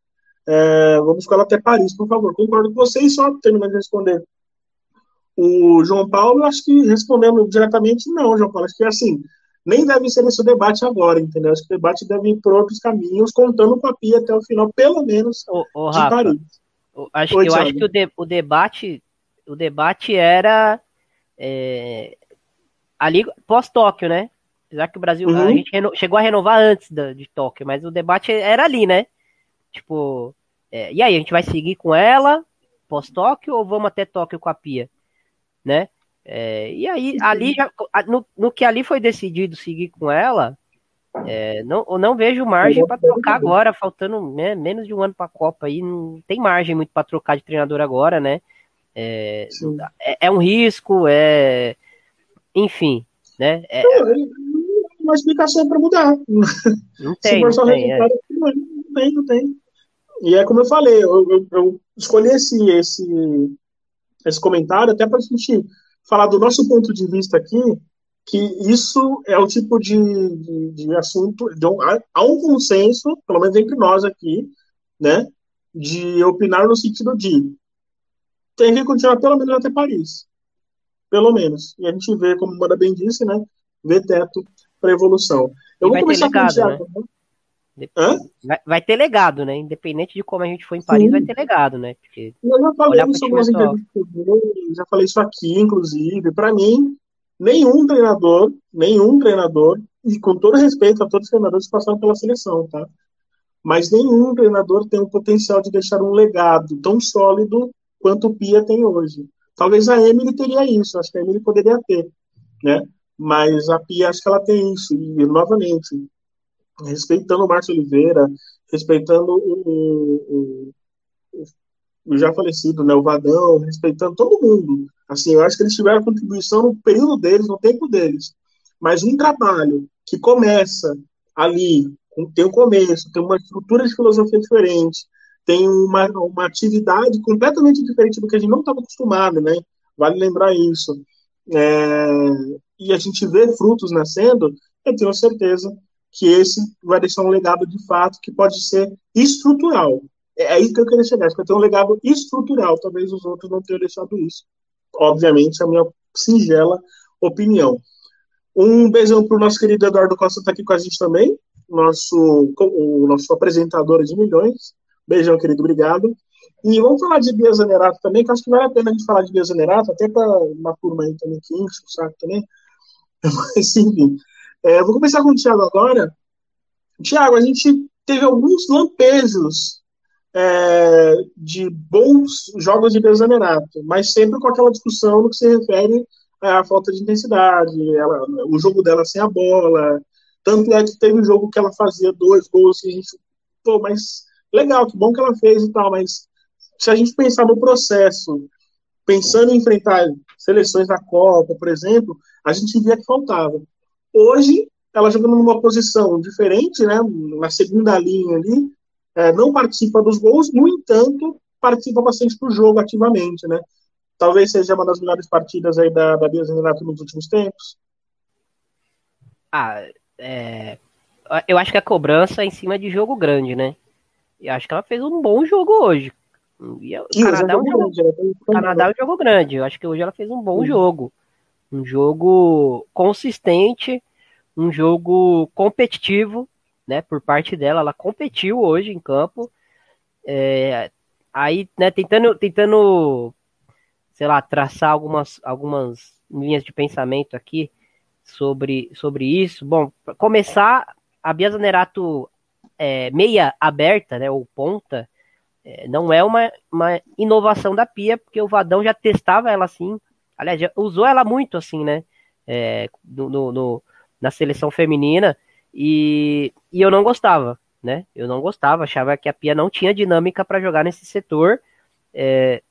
É, vamos com ela até Paris, por favor. Concordo com vocês, só terminando de responder. O João Paulo, acho que respondendo diretamente, não, João Paulo. Acho que é assim nem deve ser esse o debate agora, entendeu? Acho que o debate deve ir por outros caminhos, contando com a Pia até o final, pelo menos, ô, ô, de Rafa, Paris. Acho, Oi, eu acho que o, de, o, debate o debate era é, ali pós-Tóquio, né? Já que o Brasil uhum. a gente reno, chegou a renovar antes da, de Tóquio, mas o debate era ali, né? Tipo, é, e aí, a gente vai seguir com ela pós-Tóquio ou vamos até Tóquio com a Pia? Né? É, e aí, ali já, no, no, que ali foi decidido seguir com ela, é, não, eu não vejo margem para trocar agora, faltando né, menos de um ano para a Copa aí, não tem margem muito para trocar de treinador agora, né? É, é, é, um risco, é, enfim, né? É, uma explicação para mudar. Não tem, não tem, é. não tem, não tem. E é como eu falei, eu, eu, eu escolhi esse, esse, esse comentário até para a gente falar do nosso ponto de vista aqui, que isso é o tipo de, de, de assunto, de um, há um consenso, pelo menos entre nós aqui, né, de opinar no sentido de tem que continuar pelo menos até Paris. Pelo menos. E a gente vê, como o Manda bem disse, né, vê teto para evolução. Eu e vou começar legado, com o Thiago. Né? Vai, vai, ter legado, né? Independente de como a gente for em Paris, Sim. vai ter legado, né? Porque eu já falei isso algumas entrevistas, já falei isso aqui, inclusive. Para mim, nenhum treinador, nenhum treinador, e com todo respeito a todos os treinadores que passaram pela seleção, tá? Mas nenhum treinador tem o potencial de deixar um legado tão sólido quanto o Pia tem hoje. Talvez a Emily teria isso, acho que a Emily poderia ter, né? Mas a Pia, acho que ela tem isso. E, novamente, respeitando o Márcio Oliveira, respeitando o, o, o, já falecido, né, o Vadão, respeitando todo mundo. Assim, eu acho que eles tiveram contribuição no período deles, no tempo deles. Mas um trabalho que começa ali, tem um começo, tem uma estrutura de filosofia diferente, tem uma, uma atividade completamente diferente do que a gente não estava acostumado, né? Vale lembrar isso. É, e a gente vê frutos nascendo, eu tenho certeza que esse vai deixar um legado de fato que pode ser estrutural. É aí que eu queria chegar, que eu tenho um legado estrutural, talvez os outros não tenham deixado isso. Obviamente, a minha singela opinião. Um beijão para o nosso querido Eduardo Costa, está aqui com a gente também, nosso, o nosso apresentador de milhões. Beijão, querido, obrigado. E vamos falar de Bia Zanerato também, que acho que vale a pena a gente falar de Bia Zanerato, até para uma turma aí também que enche o saco também. Mas, enfim, é, vou começar com o Thiago agora. Thiago, a gente teve alguns lampejos é, de bons jogos de Bezanerato, mas sempre com aquela discussão no que se refere à falta de intensidade, ela, o jogo dela sem a bola. Tanto é que teve um jogo que ela fazia dois gols e a gente, pô, mas legal, que bom que ela fez e tal, mas se a gente pensar no processo, pensando em enfrentar seleções da Copa, por exemplo, a gente via que faltava. Hoje, ela jogando numa posição diferente, né, na segunda linha ali, é, não participa dos gols, no entanto, participa bastante do jogo ativamente, né. talvez seja uma das melhores partidas aí da, da Bia nos últimos tempos? Ah, é, eu acho que a cobrança é em cima de jogo grande, né? Eu acho que ela fez um bom jogo hoje. E o Canadá, é um jogo, grande, Canadá é um jogo grande. Eu acho que hoje ela fez um bom uhum. jogo. Um jogo consistente, um jogo competitivo, né? Por parte dela, ela competiu hoje em campo. É, aí, né, tentando, tentando, sei lá, traçar algumas, algumas linhas de pensamento aqui sobre, sobre isso. Bom, para começar, a Bia Zanerato é, meia aberta, né, ou ponta, é, não é uma, uma inovação da Pia, porque o Vadão já testava ela assim, aliás, usou ela muito assim, né, é, no, no, na seleção feminina, e, e eu não gostava, né, eu não gostava, achava que a Pia não tinha dinâmica para jogar nesse setor, é,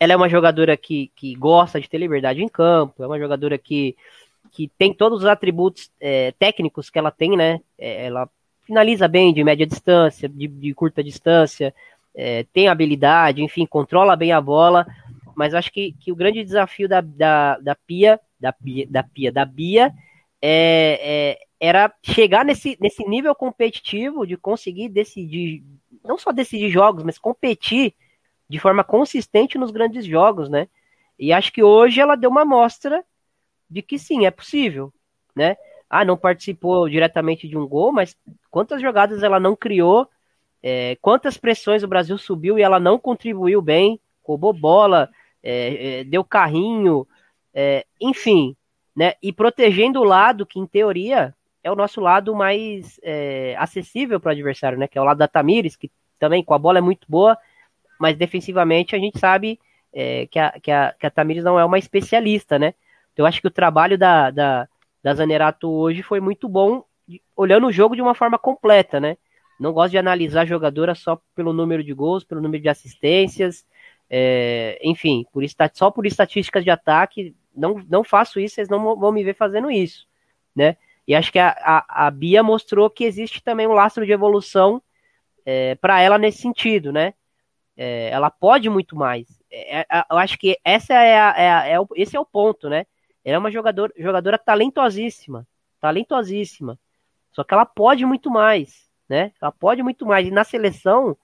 ela é uma jogadora que, que gosta de ter liberdade em campo, é uma jogadora que, que tem todos os atributos é, técnicos que ela tem, né? É, ela finaliza bem de média distância, de, de curta distância, é, tem habilidade, enfim, controla bem a bola, mas acho que, que o grande desafio da, da, da Pia, da Pia, da Pia, da Bia, é, é, era chegar nesse, nesse nível competitivo de conseguir decidir, não só decidir jogos, mas competir de forma consistente nos grandes jogos, né? E acho que hoje ela deu uma amostra de que sim, é possível, né? ah, não participou diretamente de um gol, mas quantas jogadas ela não criou, é, quantas pressões o Brasil subiu e ela não contribuiu bem, roubou bola, é, é, deu carrinho, é, enfim, né? E protegendo o lado que, em teoria, é o nosso lado mais é, acessível para o adversário, né? Que é o lado da Tamires, que também com a bola é muito boa, mas defensivamente a gente sabe é, que, a, que, a, que a Tamires não é uma especialista, né? Então, eu acho que o trabalho da, da da Zanerato hoje foi muito bom, olhando o jogo de uma forma completa, né? Não gosto de analisar jogadora só pelo número de gols, pelo número de assistências, é, enfim, por só por estatísticas de ataque, não, não faço isso, vocês não vão me ver fazendo isso, né? E acho que a, a, a Bia mostrou que existe também um lastro de evolução é, para ela nesse sentido, né? É, ela pode muito mais. É, é, eu acho que essa é, é, a, é o, esse é o ponto, né? Ela é uma jogador, jogadora talentosíssima, talentosíssima. Só que ela pode muito mais, né? Ela pode muito mais. E na seleção,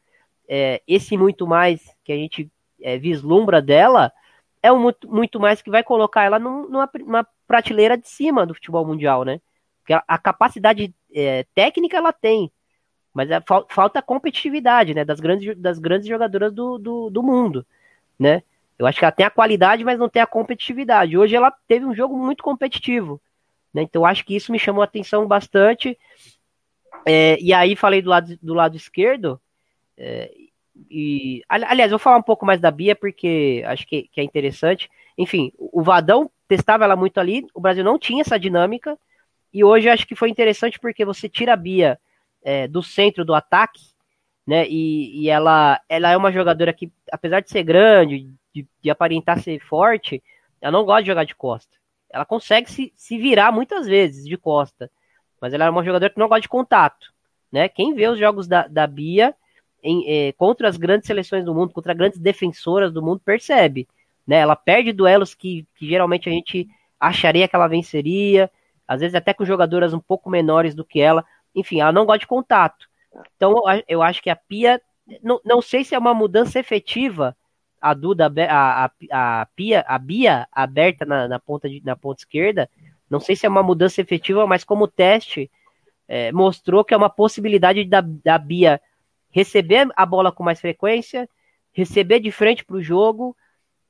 esse muito mais que a gente é, vislumbra dela é um muito, muito mais que vai colocar ela num, numa, numa prateleira de cima do futebol mundial, né? Porque a, a capacidade é, técnica ela tem, mas é, falta competitividade, né? Das grandes, das grandes jogadoras do, do, do mundo, né? Eu acho que ela tem a qualidade, mas não tem a competitividade. Hoje ela teve um jogo muito competitivo. Né? Então acho que isso me chamou a atenção bastante. É, e aí falei do lado, do lado esquerdo. É, e, aliás, vou falar um pouco mais da Bia, porque acho que, que, é interessante. Enfim, o Vadão testava ela muito ali, o Brasil não tinha essa dinâmica. E hoje acho que foi interessante porque você tira a Bia é, do centro do ataque, né? E, e, ela, ela é uma jogadora que, apesar de ser grande, de, de aparentar ser forte, ela não gosta de jogar de costa. Ela consegue se, se virar muitas vezes de costa, mas ela é uma jogadora que não gosta de contato. Né? Quem vê os jogos da, da Bia em, eh, contra as grandes seleções do mundo, contra grandes defensoras do mundo, percebe. Né? Ela perde duelos que, que geralmente a gente acharia que ela venceria, às vezes até com jogadoras um pouco menores do que ela. Enfim, ela não gosta de contato. Então eu acho que a Pia, não, não sei se é uma mudança efetiva a Duda, a, a, a, Pia, a Bia aberta na, na, ponta de, na ponta esquerda, não sei se é uma mudança efetiva, mas como teste, é, mostrou que é uma possibilidade da, da Bia receber a bola com mais frequência, receber de frente para o jogo.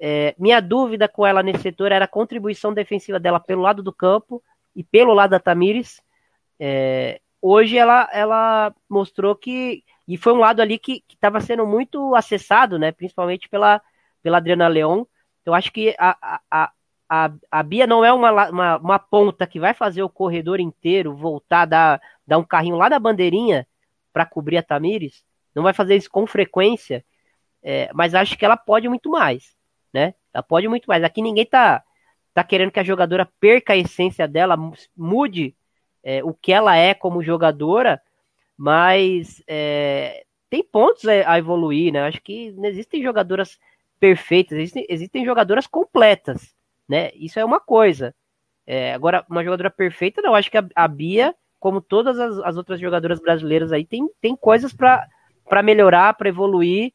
É, minha dúvida com ela nesse setor era a contribuição defensiva dela pelo lado do campo e pelo lado da Tamires. É, hoje ela, ela mostrou que e foi um lado ali que estava sendo muito acessado, né? Principalmente pela, pela Adriana Leon. Eu acho que a, a, a, a Bia não é uma, uma, uma, ponta que vai fazer o corredor inteiro voltar, dar, dar um carrinho lá na bandeirinha para cobrir a Tamires. Não vai fazer isso com frequência, é, mas acho que ela pode muito mais, né? Ela pode muito mais. Aqui ninguém tá, tá querendo que a jogadora perca a essência dela, mude é, o que ela é como jogadora, mas é, tem pontos a, evoluir, né? Acho que existem jogadoras perfeitas, existem, existem jogadoras completas, né? Isso é uma coisa. É, agora, uma jogadora perfeita, não, acho que a, a Bia, como todas as, as, outras jogadoras brasileiras aí, tem, tem coisas para melhorar, para evoluir,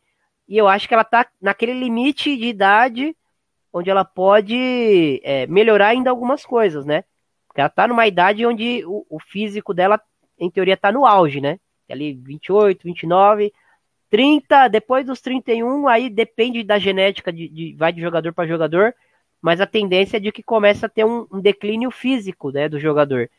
e eu acho que ela tá naquele limite de idade onde ela pode é, melhorar ainda algumas coisas, né? Porque ela tá numa idade onde o, o físico dela, em teoria, tá no auge, né? Ali 28, 29, 30, depois dos 31, aí depende da genética, de, de vai de jogador para jogador, mas a tendência é de que começa a ter um, um, declínio físico né, do jogador.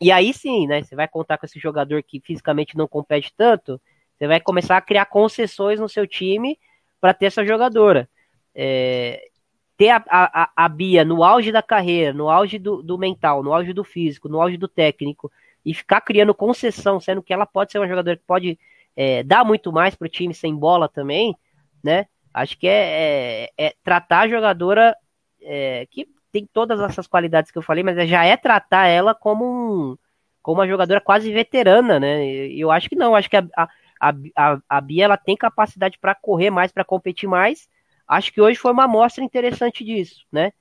E aí sim, né? Você vai contar com esse jogador que fisicamente não compete tanto, você vai começar a criar concessões no seu time para ter essa jogadora. É, ter a, a, a, Bia no auge da carreira, no auge do, do, mental, no auge do físico, no auge do técnico, e ficar criando concessão, sendo que ela pode ser uma jogadora que pode é, dar muito mais para o time sem bola também, né? Acho que é, é, é tratar a jogadora é, que tem todas essas qualidades que eu falei, mas já é tratar ela como, um, como uma jogadora quase veterana, né? Eu acho que não, acho que a, a, a, a Bia ela tem capacidade para correr mais, para competir mais. Acho que hoje foi uma amostra interessante disso, né?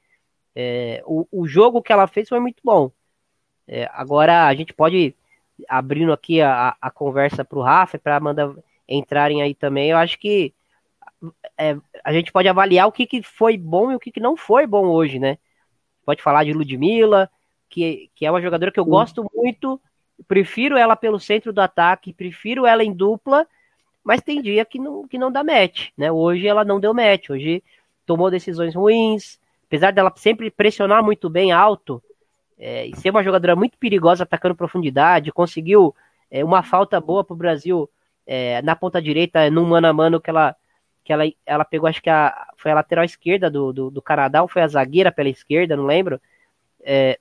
É, o, o jogo que ela fez foi muito bom. É, agora a gente pode abrindo aqui a, a conversa para o Rafa, para Amanda entrarem aí também, eu acho que é, a gente pode avaliar o que, que foi bom e o que, que não foi bom hoje, né? Pode falar de Ludmilla, que, que é uma jogadora que eu gosto muito, prefiro ela pelo centro do ataque, prefiro ela em dupla, mas tem dia que não, que não dá match, né? Hoje ela não deu match, hoje tomou decisões ruins, apesar dela sempre pressionar muito bem alto, é, e ser uma jogadora muito perigosa atacando profundidade, conseguiu é, uma falta boa para o Brasil é, na ponta direita, num mano a mano que ela, que ela, ela pegou, acho que a, foi a lateral esquerda do, do, do Canadá, ou foi a zagueira pela esquerda, não lembro. É,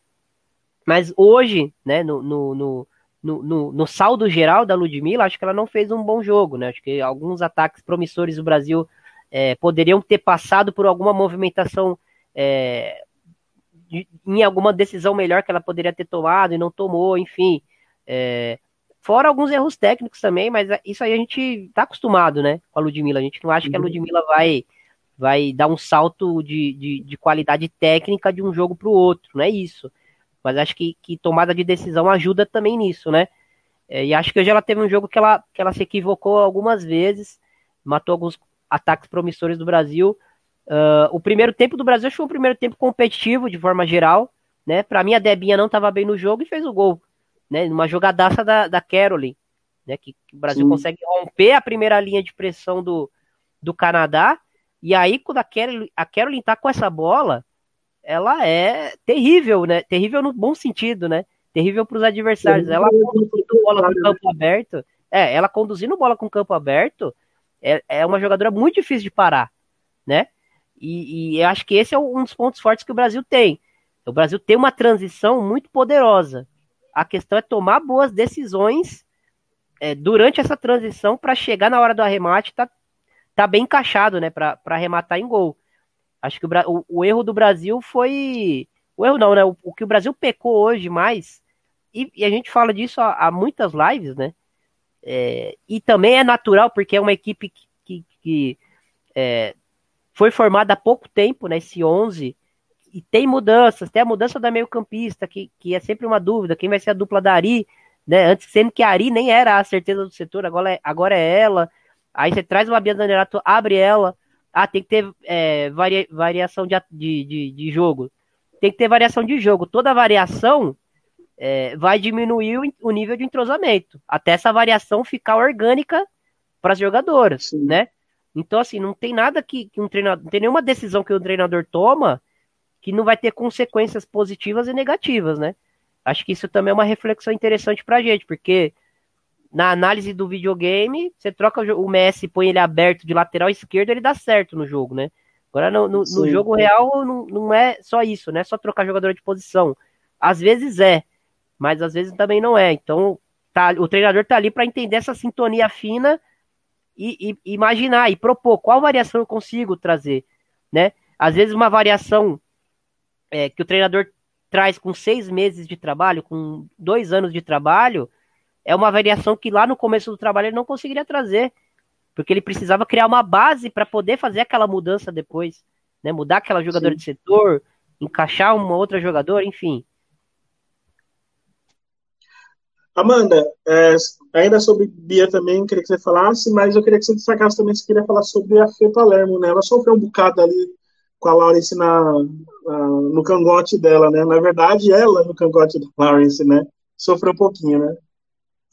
mas hoje, né, no, no, no no, saldo geral da Ludmilla, acho que ela não fez um bom jogo, né? Acho que alguns ataques promissores do Brasil é, poderiam ter passado por alguma movimentação é, em alguma decisão melhor que ela poderia ter tomado e não tomou, enfim. É, fora alguns erros técnicos também, mas isso aí a gente tá acostumado, né, com a Ludmilla. A gente não acha que a uhum. Ludmilla vai, vai dar um salto de, de, de qualidade técnica de um jogo para o outro, não é isso. Mas acho que, que tomada de decisão ajuda também nisso, né? É, e acho que hoje ela teve um jogo que ela, que ela se equivocou algumas vezes, matou alguns ataques promissores do Brasil, Uh, o primeiro tempo do Brasil foi um primeiro tempo competitivo, de forma geral. Né? Para mim, a Debinha não estava bem no jogo e fez o gol. Né? Numa jogadaça da, da Caroline. Né? Que, que o Brasil Sim. consegue romper a primeira linha de pressão do, do Canadá. E aí, quando a Caroline, a Caroline tá com essa bola, ela é terrível, né? Terrível no bom sentido, né? Terrível para os adversários. Ela conduzindo bola com campo aberto. É, ela conduzindo bola com campo aberto é, é uma jogadora muito difícil de parar, né? E, e eu acho que esse é um dos pontos fortes que o Brasil tem. O Brasil tem uma transição muito poderosa. A questão é tomar boas decisões é, durante essa transição para chegar na hora do arremate tá, tá bem encaixado, né? Para arrematar em gol. Acho que o, o, o, erro do Brasil foi. O erro não, né? O, o que o Brasil pecou hoje mais, e, e a gente fala disso há, há muitas lives, né? É, e também é natural, porque é uma equipe que, que, que é, foi formada há pouco tempo, né, esse 11, e tem mudanças, tem a mudança da meio-campista, que, que é sempre uma dúvida, quem vai ser a dupla da Ari, né, antes sendo que a Ari nem era a certeza do setor, agora é, agora é ela, aí você traz uma Bia Zanerato, abre ela, ah, tem que ter é, varia, variação de, de, de, jogo, tem que ter variação de jogo, toda variação é, vai diminuir o, o, nível de entrosamento, até essa variação ficar orgânica para as jogadoras, Sim. né? Então, assim, não tem nada que, que um treinador. Não tem nenhuma decisão que o treinador toma que não vai ter consequências positivas e negativas, né? Acho que isso também é uma reflexão interessante pra gente, porque na análise do videogame, você troca o Messi, põe ele aberto de lateral esquerdo, ele dá certo no jogo, né? Agora, no, no, no jogo real, não, não é só isso, não é só trocar jogador de posição. Às vezes é, mas às vezes também não é. Então, tá, o treinador tá ali para entender essa sintonia fina e, e, imaginar e propor qual variação eu consigo trazer, né? Às vezes uma variação é, que o treinador traz com seis meses de trabalho, com dois anos de trabalho, é uma variação que lá no começo do trabalho ele não conseguiria trazer. porque ele precisava criar uma base para poder fazer aquela mudança depois, né? Mudar aquela jogadora Sim. de setor, encaixar uma outra jogadora, enfim. Amanda, é, ainda sobre Bia também, queria que você falasse, mas eu queria que você destacasse também se queria falar sobre a Fê Palermo, né? Ela sofreu um bocado ali com a Lawrence na, na, no cangote dela, né? Na verdade, ela no cangote da Lawrence, né? Sofreu um pouquinho, né?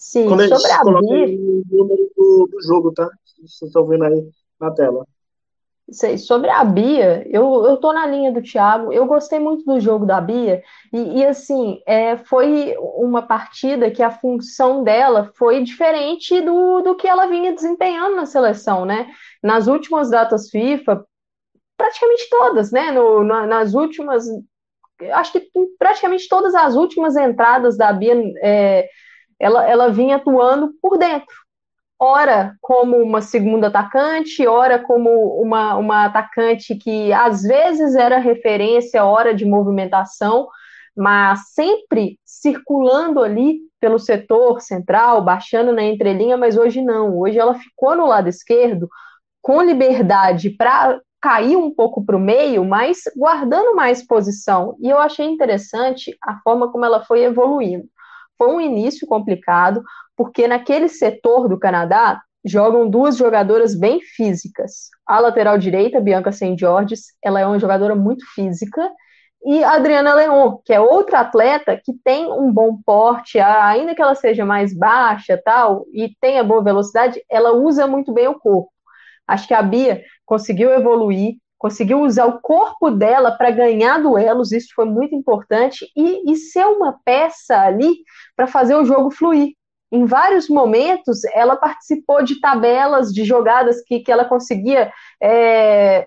Sim, Quando sobre a, Bia... o número do, do jogo, tá? Vocês estão vendo aí na tela. Sei, sobre a Bia, eu, eu tô na linha do Thiago, eu gostei muito do jogo da Bia, e, e, assim, é, foi uma partida que a função dela foi diferente do, do que ela vinha desempenhando na seleção, né? Nas últimas datas FIFA, praticamente todas, né? No, na, nas últimas, acho que praticamente todas as últimas entradas da Bia, é, ela, ela vinha atuando por dentro ora como uma segunda atacante, ora como uma, uma atacante que às vezes era referência, hora de movimentação, mas sempre circulando ali pelo setor central, baixando na entrelinha, mas hoje não. Hoje ela ficou no lado esquerdo com liberdade para cair um pouco para o meio, mas guardando mais posição. E eu achei interessante a forma como ela foi evoluindo. Foi um início complicado, porque naquele setor do Canadá jogam duas jogadoras bem físicas. A lateral direita, Bianca St. Georges, ela é uma jogadora muito física, e a Adriana Leon, que é outra atleta que tem um bom porte, ainda que ela seja mais baixa, tal, e tenha boa velocidade, ela usa muito bem o corpo. Acho que a Bia conseguiu evoluir, conseguiu usar o corpo dela para ganhar duelos, isso foi muito importante, e, e ser uma peça ali para fazer o jogo fluir. Em vários momentos, ela participou de tabelas, de jogadas que, que ela conseguia é,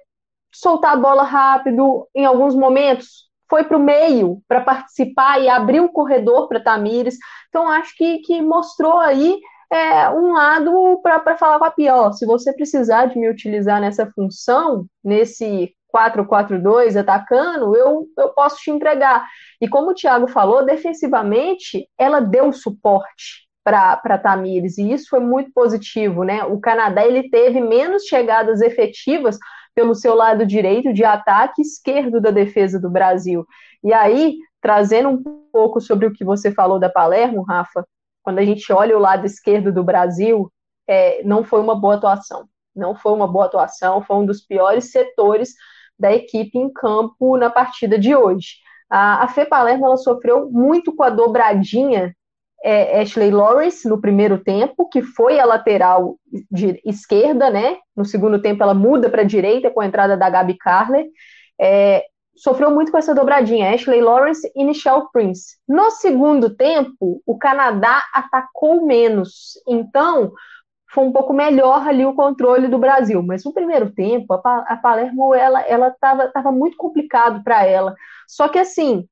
soltar a bola rápido. Em alguns momentos, foi para o meio para participar e abrir o corredor para Tamires. Então, acho que, que mostrou aí é, um lado para falar com a Pior. Se você precisar de me utilizar nessa função, nesse 4-4-2 atacando, eu, eu posso te entregar. E como o Thiago falou, defensivamente, ela deu suporte para Tamires, e isso foi muito positivo, né? O Canadá ele teve menos chegadas efetivas pelo seu lado direito de ataque esquerdo da defesa do Brasil. E aí, trazendo um pouco sobre o que você falou da Palermo, Rafa, quando a gente olha o lado esquerdo do Brasil, é, não foi uma boa atuação. Não foi uma boa atuação, foi um dos piores setores da equipe em campo na partida de hoje. A, a Fê Palermo ela sofreu muito com a dobradinha é, Ashley Lawrence no primeiro tempo, que foi a lateral de esquerda, né? No segundo tempo ela muda para a direita com a entrada da Gabi Carler. É, sofreu muito com essa dobradinha, Ashley Lawrence e Michelle Prince. No segundo tempo, o Canadá atacou menos, então foi um pouco melhor ali o controle do Brasil. Mas no primeiro tempo, a, Palermo ela ela estava tava muito complicado para ela. Só que assim,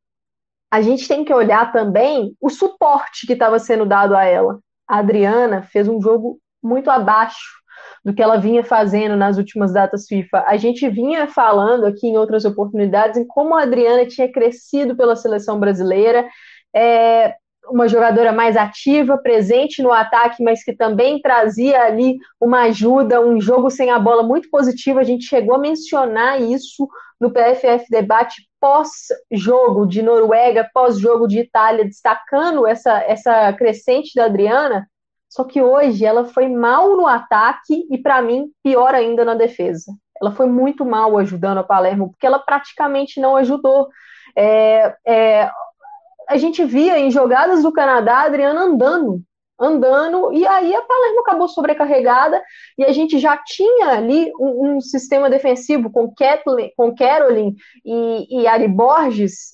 a gente tem que olhar também o suporte que estava sendo dado a ela. A Adriana fez um jogo muito abaixo do que ela vinha fazendo nas últimas datas FIFA. A gente vinha falando aqui em outras oportunidades em como a Adriana tinha crescido pela seleção brasileira, é, uma jogadora mais ativa, presente no ataque, mas que também trazia ali uma ajuda, um jogo sem a bola muito positivo. A gente chegou a mencionar isso no PFF Debate pós-jogo de Noruega, pós-jogo de Itália, destacando essa, essa crescente da Adriana. Só que hoje ela foi mal no ataque e, para mim, pior ainda na defesa. Ela foi muito mal ajudando a Palermo, porque ela praticamente não ajudou. É, é, a gente via em jogadas do Canadá a Adriana andando, andando, e aí a Palermo acabou sobrecarregada, e a gente já tinha ali um, um sistema defensivo com, Kathleen, com Caroline e, e Ari Borges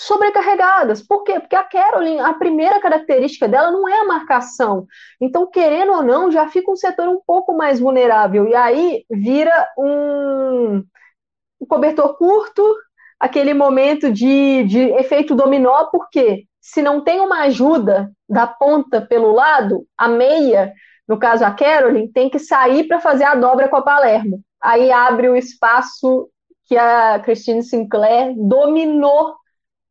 sobrecarregadas. Por quê? Porque a Caroline, a primeira característica dela não é a marcação. Então, querendo ou não, já fica um setor um pouco mais vulnerável. E aí vira um, um cobertor curto, aquele momento de, de efeito dominó, porque se não tem uma ajuda da ponta pelo lado, a meia, no caso a Caroline, tem que sair para fazer a dobra com a Palermo. Aí abre o espaço que a Christine Sinclair dominou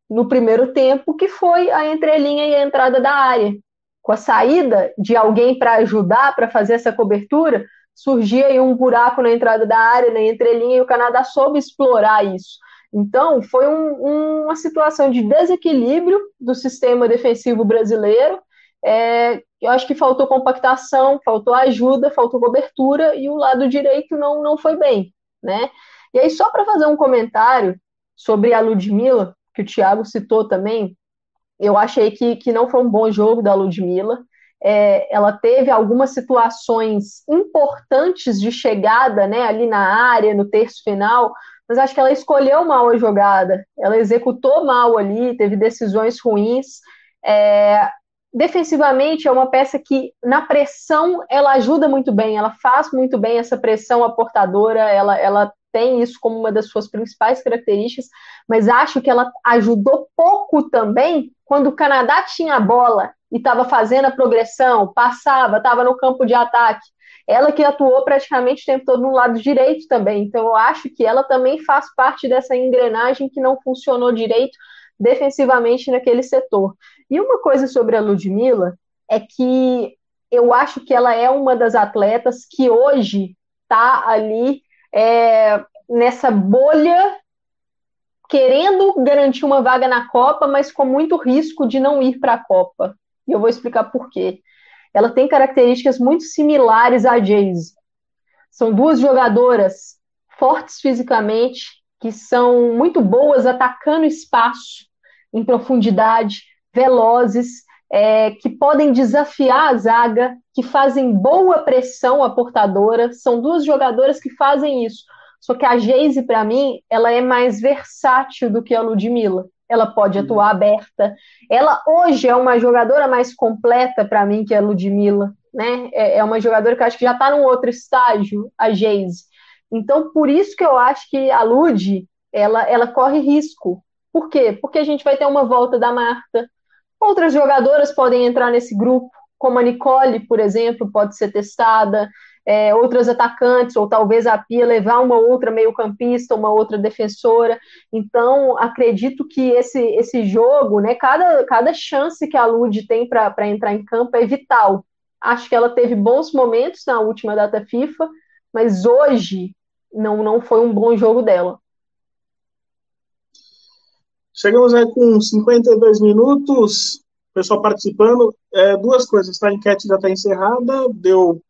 no primeiro tempo, que foi a entrelinha e a entrada da área. Com a saída de alguém para ajudar, para fazer essa cobertura, surgia aí um buraco na entrada da área, na entrelinha, e o Canadá soube explorar isso. Então, foi um, uma situação de desequilíbrio do sistema defensivo brasileiro. É, eu acho que faltou compactação, faltou ajuda, faltou cobertura, e o lado direito não, não foi bem. Né? E aí, só para fazer um comentário sobre a Ludmilla, que o Thiago citou também, eu achei que, que não foi um bom jogo da Ludmilla. É, ela teve algumas situações importantes de chegada né, ali na área, no terço final, mas acho que ela escolheu mal a jogada, ela executou mal ali, teve decisões ruins. É, defensivamente é uma peça que na pressão ela ajuda muito bem, ela faz muito bem essa pressão aportadora, ela, ela tem isso como uma das suas principais características, mas acho que ela ajudou pouco também quando o Canadá tinha a bola e estava fazendo a progressão, passava, estava no campo de ataque. Ela que atuou praticamente o tempo todo no lado direito também. Então eu acho que ela também faz parte dessa engrenagem que não funcionou direito defensivamente naquele setor. E uma coisa sobre a Ludmilla é que eu acho que ela é uma das atletas que hoje está ali é, nessa bolha querendo garantir uma vaga na Copa, mas com muito risco de não ir para a Copa. E eu vou explicar por quê ela tem características muito similares à Jayce. São duas jogadoras fortes fisicamente, que são muito boas atacando espaço em profundidade, velozes, é, que podem desafiar a zaga, que fazem boa pressão à portadora. São duas jogadoras que fazem isso. Só que a Geise, para mim, ela é mais versátil do que a Ludmilla ela pode uhum. atuar aberta. Ela hoje é uma jogadora mais completa para mim que a Ludmilla, né? É, é, uma jogadora que eu acho que já está num outro estágio, a Geise. Então, por isso que eu acho que a Lud, ela, ela corre risco. Por quê? Porque a gente vai ter uma volta da Marta. Outras jogadoras podem entrar nesse grupo, como a Nicole, por exemplo, pode ser testada é, outros atacantes, ou talvez a Pia levar uma outra meio-campista, uma outra defensora. Então, acredito que esse, esse jogo, né, cada, cada chance que a Lud tem para entrar em campo é vital. Acho que ela teve bons momentos na última data FIFA, mas hoje não, não foi um bom jogo dela. Chegamos aí com 52 minutos, pessoal participando. É, duas coisas, tá? a enquete já está encerrada, deu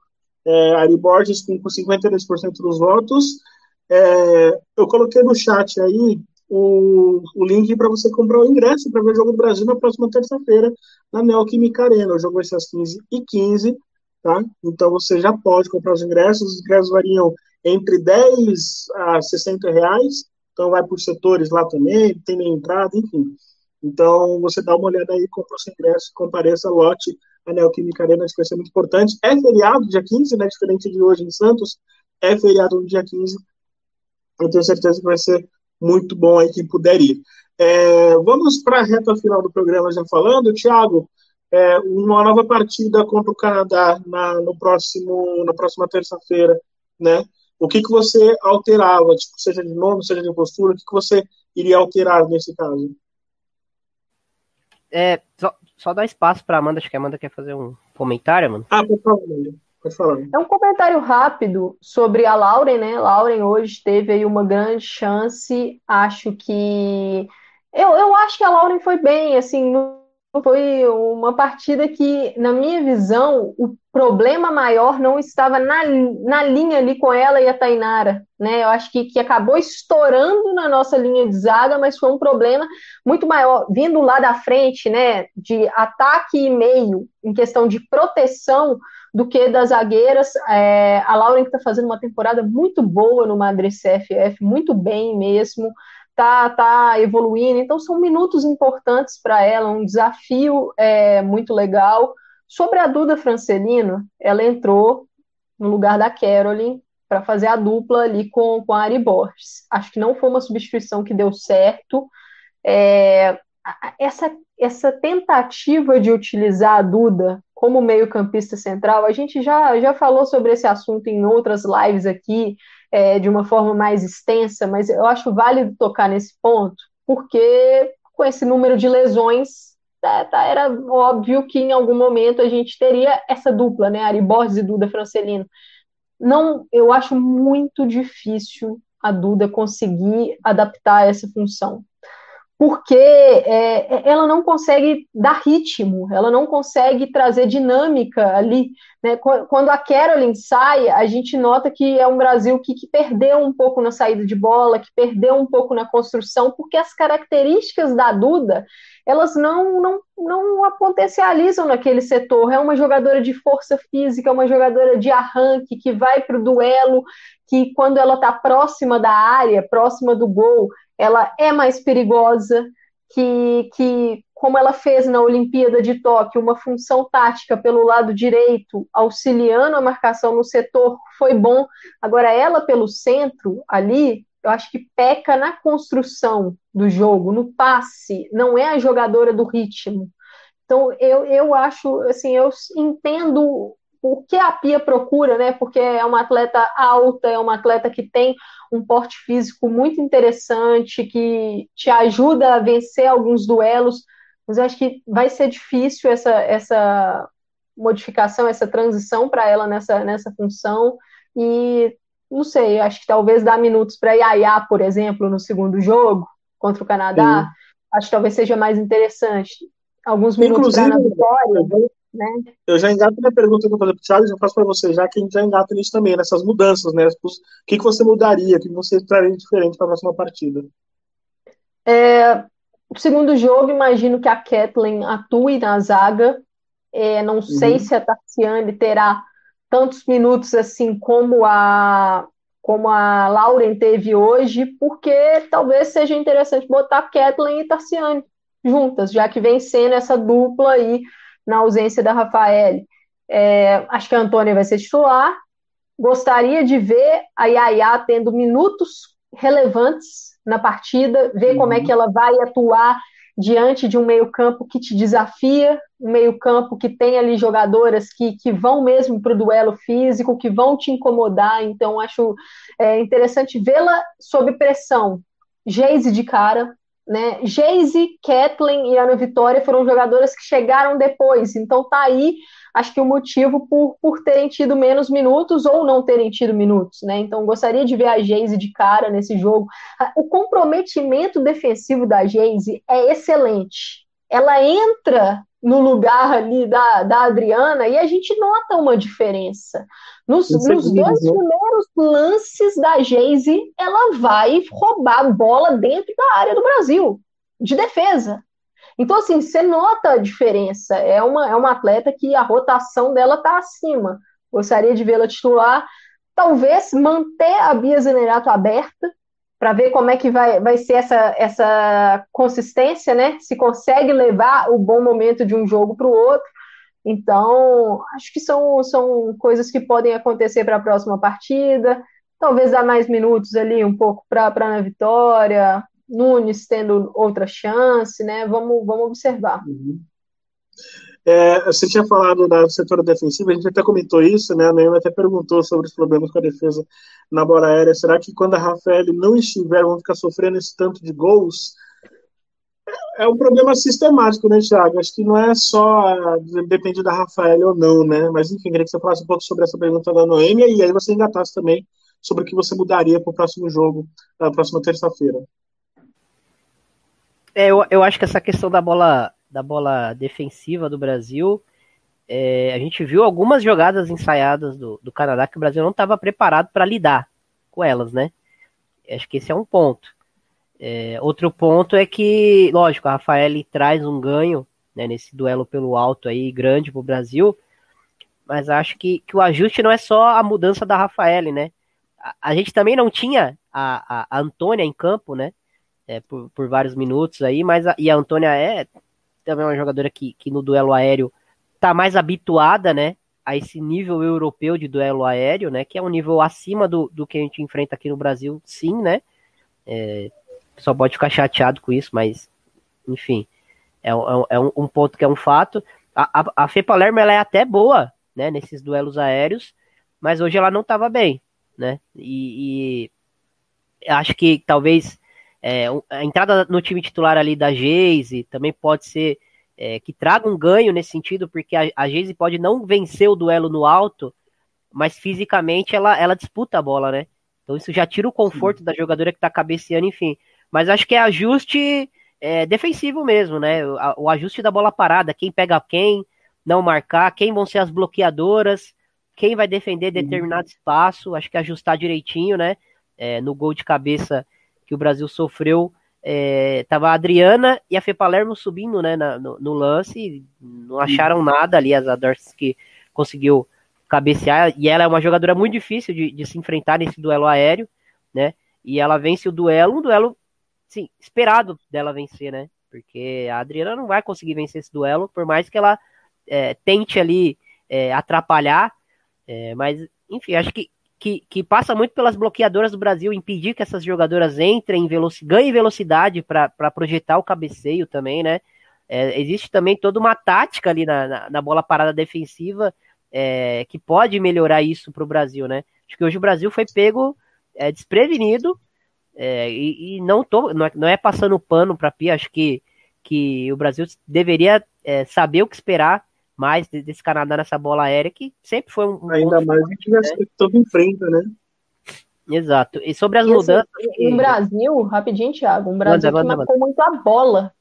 é, Ari Borges com, com 52% dos votos. É, eu coloquei no chat aí o, o link para você comprar o ingresso para ver o Jogo do Brasil na próxima terça-feira na Neoquímica Arena. O jogo vai ser às 15h15, tá? Então você já pode comprar os ingressos. Os ingressos variam entre 10 a 60 reais. Então vai por setores lá também, tem meia entrada, enfim. Então você dá uma olhada aí, compra o seu ingresso, compareça, lote a Neoquímica Arena, acho que vai ser muito importante. É feriado dia 15, né? Diferente de hoje em Santos, é feriado no dia 15. Eu tenho certeza que vai ser muito bom aí quem puder ir. É, vamos para a reta final do programa já falando. Thiago, é, uma nova partida contra o Canadá na, no próximo, na próxima terça-feira, né? O que, que você alterava, tipo, seja de nome, seja de postura, o que, que você iria alterar nesse caso? É, só, só dar espaço para Amanda, acho que a Amanda quer fazer um comentário, mano. Ah, por favor, pode falar. É um comentário rápido sobre a Lauren, né? Lauren hoje teve aí uma grande chance, acho que eu, eu acho que a Lauren foi bem, assim, foi uma partida que, na minha visão, o problema maior não estava na, na linha ali com ela e a Tainara, né? Eu acho que, que acabou estourando na nossa linha de zaga, mas foi um problema muito maior, vindo lá da frente, né? De ataque e meio, em questão de proteção, do que das zagueiras. É, a Lauren está fazendo uma temporada muito boa no Madrid CFF, muito bem mesmo tá, tá evoluindo. Então, são minutos importantes para ela, um desafio é, muito legal. Sobre a Duda Francelino, ela entrou no lugar da Caroline para fazer a dupla ali com, com a Ari Borges. Acho que não foi uma substituição que deu certo. É, essa, essa tentativa de utilizar a Duda como meio-campista central, a gente já, já falou sobre esse assunto em outras lives aqui é, de uma forma mais extensa, mas eu acho válido tocar nesse ponto, porque com esse número de lesões, tá, tá, era óbvio que em algum momento a gente teria essa dupla, né, Ari Borges e Duda Francelino. não, eu acho muito difícil a Duda conseguir adaptar essa função porque é, é, ela não consegue dar ritmo, ela não consegue trazer dinâmica ali. Né? Quando a Carolyn sai, a gente nota que é um Brasil que, que, perdeu um pouco na saída de bola, que perdeu um pouco na construção, porque as características da Duda elas não, não, não a potencializam naquele setor. É uma jogadora de força física, uma jogadora de arranque, que vai para o duelo, que quando ela está próxima da área, próxima do gol, ela é mais perigosa, que, que como ela fez na Olimpíada de Tóquio, uma função tática pelo lado direito, auxiliando a marcação no setor, foi bom. Agora, ela pelo centro, ali, eu acho que peca na construção do jogo, no passe, não é a jogadora do ritmo. Então, eu, eu acho, assim, eu entendo o que a Pia procura, né? Porque é uma atleta alta, é uma atleta que tem um porte físico muito interessante, que te ajuda a vencer alguns duelos, mas eu acho que vai ser difícil essa, essa modificação, essa transição para ela nessa, nessa função. E não sei, acho que talvez dar minutos para Yaya, por exemplo, no segundo jogo contra o Canadá, Sim. acho que talvez seja mais interessante. Alguns minutos para na vitória. Né? Eu já engato na pergunta que eu falei para o Thiago, já faço para você, já que a gente já engata nisso também, nessas mudanças, né? O que, que você mudaria, o que você traria diferente para a próxima partida? É, o segundo jogo, imagino que a Kathleen atue na zaga. É, não sei uhum. se a Tarciane terá tantos minutos assim como a como a Lauren teve hoje, porque talvez seja interessante botar Kathleen e Tarciane juntas, já que vem sendo essa dupla aí na ausência da Rafael. É, acho que a Antônia vai ser titular. Gostaria de ver a Yaya tendo minutos relevantes na partida, ver uhum. como é uhum. que ela vai atuar diante de um meio-campo que te desafia, um meio-campo que tem ali jogadoras que, que vão mesmo para o duelo físico, que vão te incomodar. Então, acho é, interessante vê-la sob pressão. Geise de cara, né? Kathleen e Ana Vitória foram jogadoras que chegaram depois, então tá aí, acho que o motivo por, por terem tido menos minutos ou não terem tido minutos, né? Então gostaria de ver a Geise de cara nesse jogo. O comprometimento defensivo da Geise é excelente. Ela entra no lugar ali da, da Adriana e a gente nota uma diferença. Nos, nos dois né? primeiros lances da Geise, ela vai roubar a bola dentro da área do Brasil, de defesa. Então, assim, você nota a diferença. É uma, é uma atleta que a rotação dela está acima. Gostaria de vê-la titular. Talvez manter a Bia Zenerato aberta, para ver como é que vai, vai ser essa, essa consistência, né? Se consegue levar o bom momento de um jogo para o outro. Então, acho que são, são coisas que podem acontecer para a próxima partida. Talvez dar mais minutos ali um pouco para a Vitória, Nunes tendo outra chance, né? Vamos, vamos observar. Uhum. É, você tinha falado da setor defensivo, a gente até comentou isso, né? A Naomi até perguntou sobre os problemas com a defesa na bola aérea. Será que quando a Rafael não estiver, vão ficar sofrendo esse tanto de gols? É, é um problema sistemático, né, Thiago? Acho que não é só depende da Rafael ou não, né? Mas enfim, queria que você falasse um pouco sobre essa pergunta da Noêmia e aí você engatasse também sobre o que você mudaria para o próximo jogo, na próxima terça-feira. É, eu, eu acho que essa questão da bola da bola defensiva do Brasil. É, a gente viu algumas jogadas ensaiadas do, do Canadá que o Brasil não estava preparado para lidar com elas, né? Acho que esse é um ponto. É, outro ponto é que, lógico, a Rafael traz um ganho né, nesse duelo pelo alto aí grande para o Brasil, mas acho que, que o ajuste não é só a mudança da Rafael, né? A, a gente também não tinha a, a, a Antônia em campo, né? É, por, por vários minutos aí, mas a, e a Antônia é também é uma jogadora que, que no duelo aéreo tá mais habituada, né, a esse nível europeu de duelo aéreo, né, que é um nível acima do, do que a gente enfrenta aqui no Brasil, sim, né, é, só pode ficar chateado com isso, mas, enfim, é, é, é um, um, ponto que é um fato. A, a, a Fê Palermo, ela é até boa, né, nesses duelos aéreos, mas hoje ela não estava bem, né, e, e acho que talvez é, a entrada no time titular ali da Geise também pode ser é, que traga um ganho nesse sentido, porque a, a Geise pode não vencer o duelo no alto, mas fisicamente ela, ela disputa a bola, né? Então isso já tira o conforto Sim. da jogadora que está cabeceando, enfim. Mas acho que é ajuste é, defensivo mesmo, né? O, o, ajuste da bola parada, quem pega quem, não marcar, quem vão ser as bloqueadoras, quem vai defender determinado uhum. espaço, acho que ajustar direitinho, né? É, no gol de cabeça que o Brasil sofreu, é, tava a Adriana e a Fê Palermo subindo, né, na, no, no, lance, não acharam nada ali, as que conseguiu cabecear, e ela é uma jogadora muito difícil de, de, se enfrentar nesse duelo aéreo, né? E ela vence o duelo, um duelo, sim, esperado dela vencer, né? Porque a Adriana não vai conseguir vencer esse duelo, por mais que ela é, tente ali é, atrapalhar, é, mas, enfim, acho que, que, que, passa muito pelas bloqueadoras do Brasil, impedir que essas jogadoras entrem, veloci ganhem velocidade para projetar o cabeceio também, né? É, existe também toda uma tática ali na, na, na bola parada defensiva, é, que pode melhorar isso para o Brasil, né? Acho que hoje o Brasil foi pego é, desprevenido é, e, e, não, tô, não, é, não é passando pano para Pia, acho que, que o Brasil deveria é, saber o que esperar mais desse Canadá nessa bola aérea, que sempre foi um. Ainda mais a gente né? todo em frente, né? Exato. E sobre as e mudanças. Assim, que... Brasil, rapidinho, Thiago, um Brasil manda, que marcou manda. muito a bola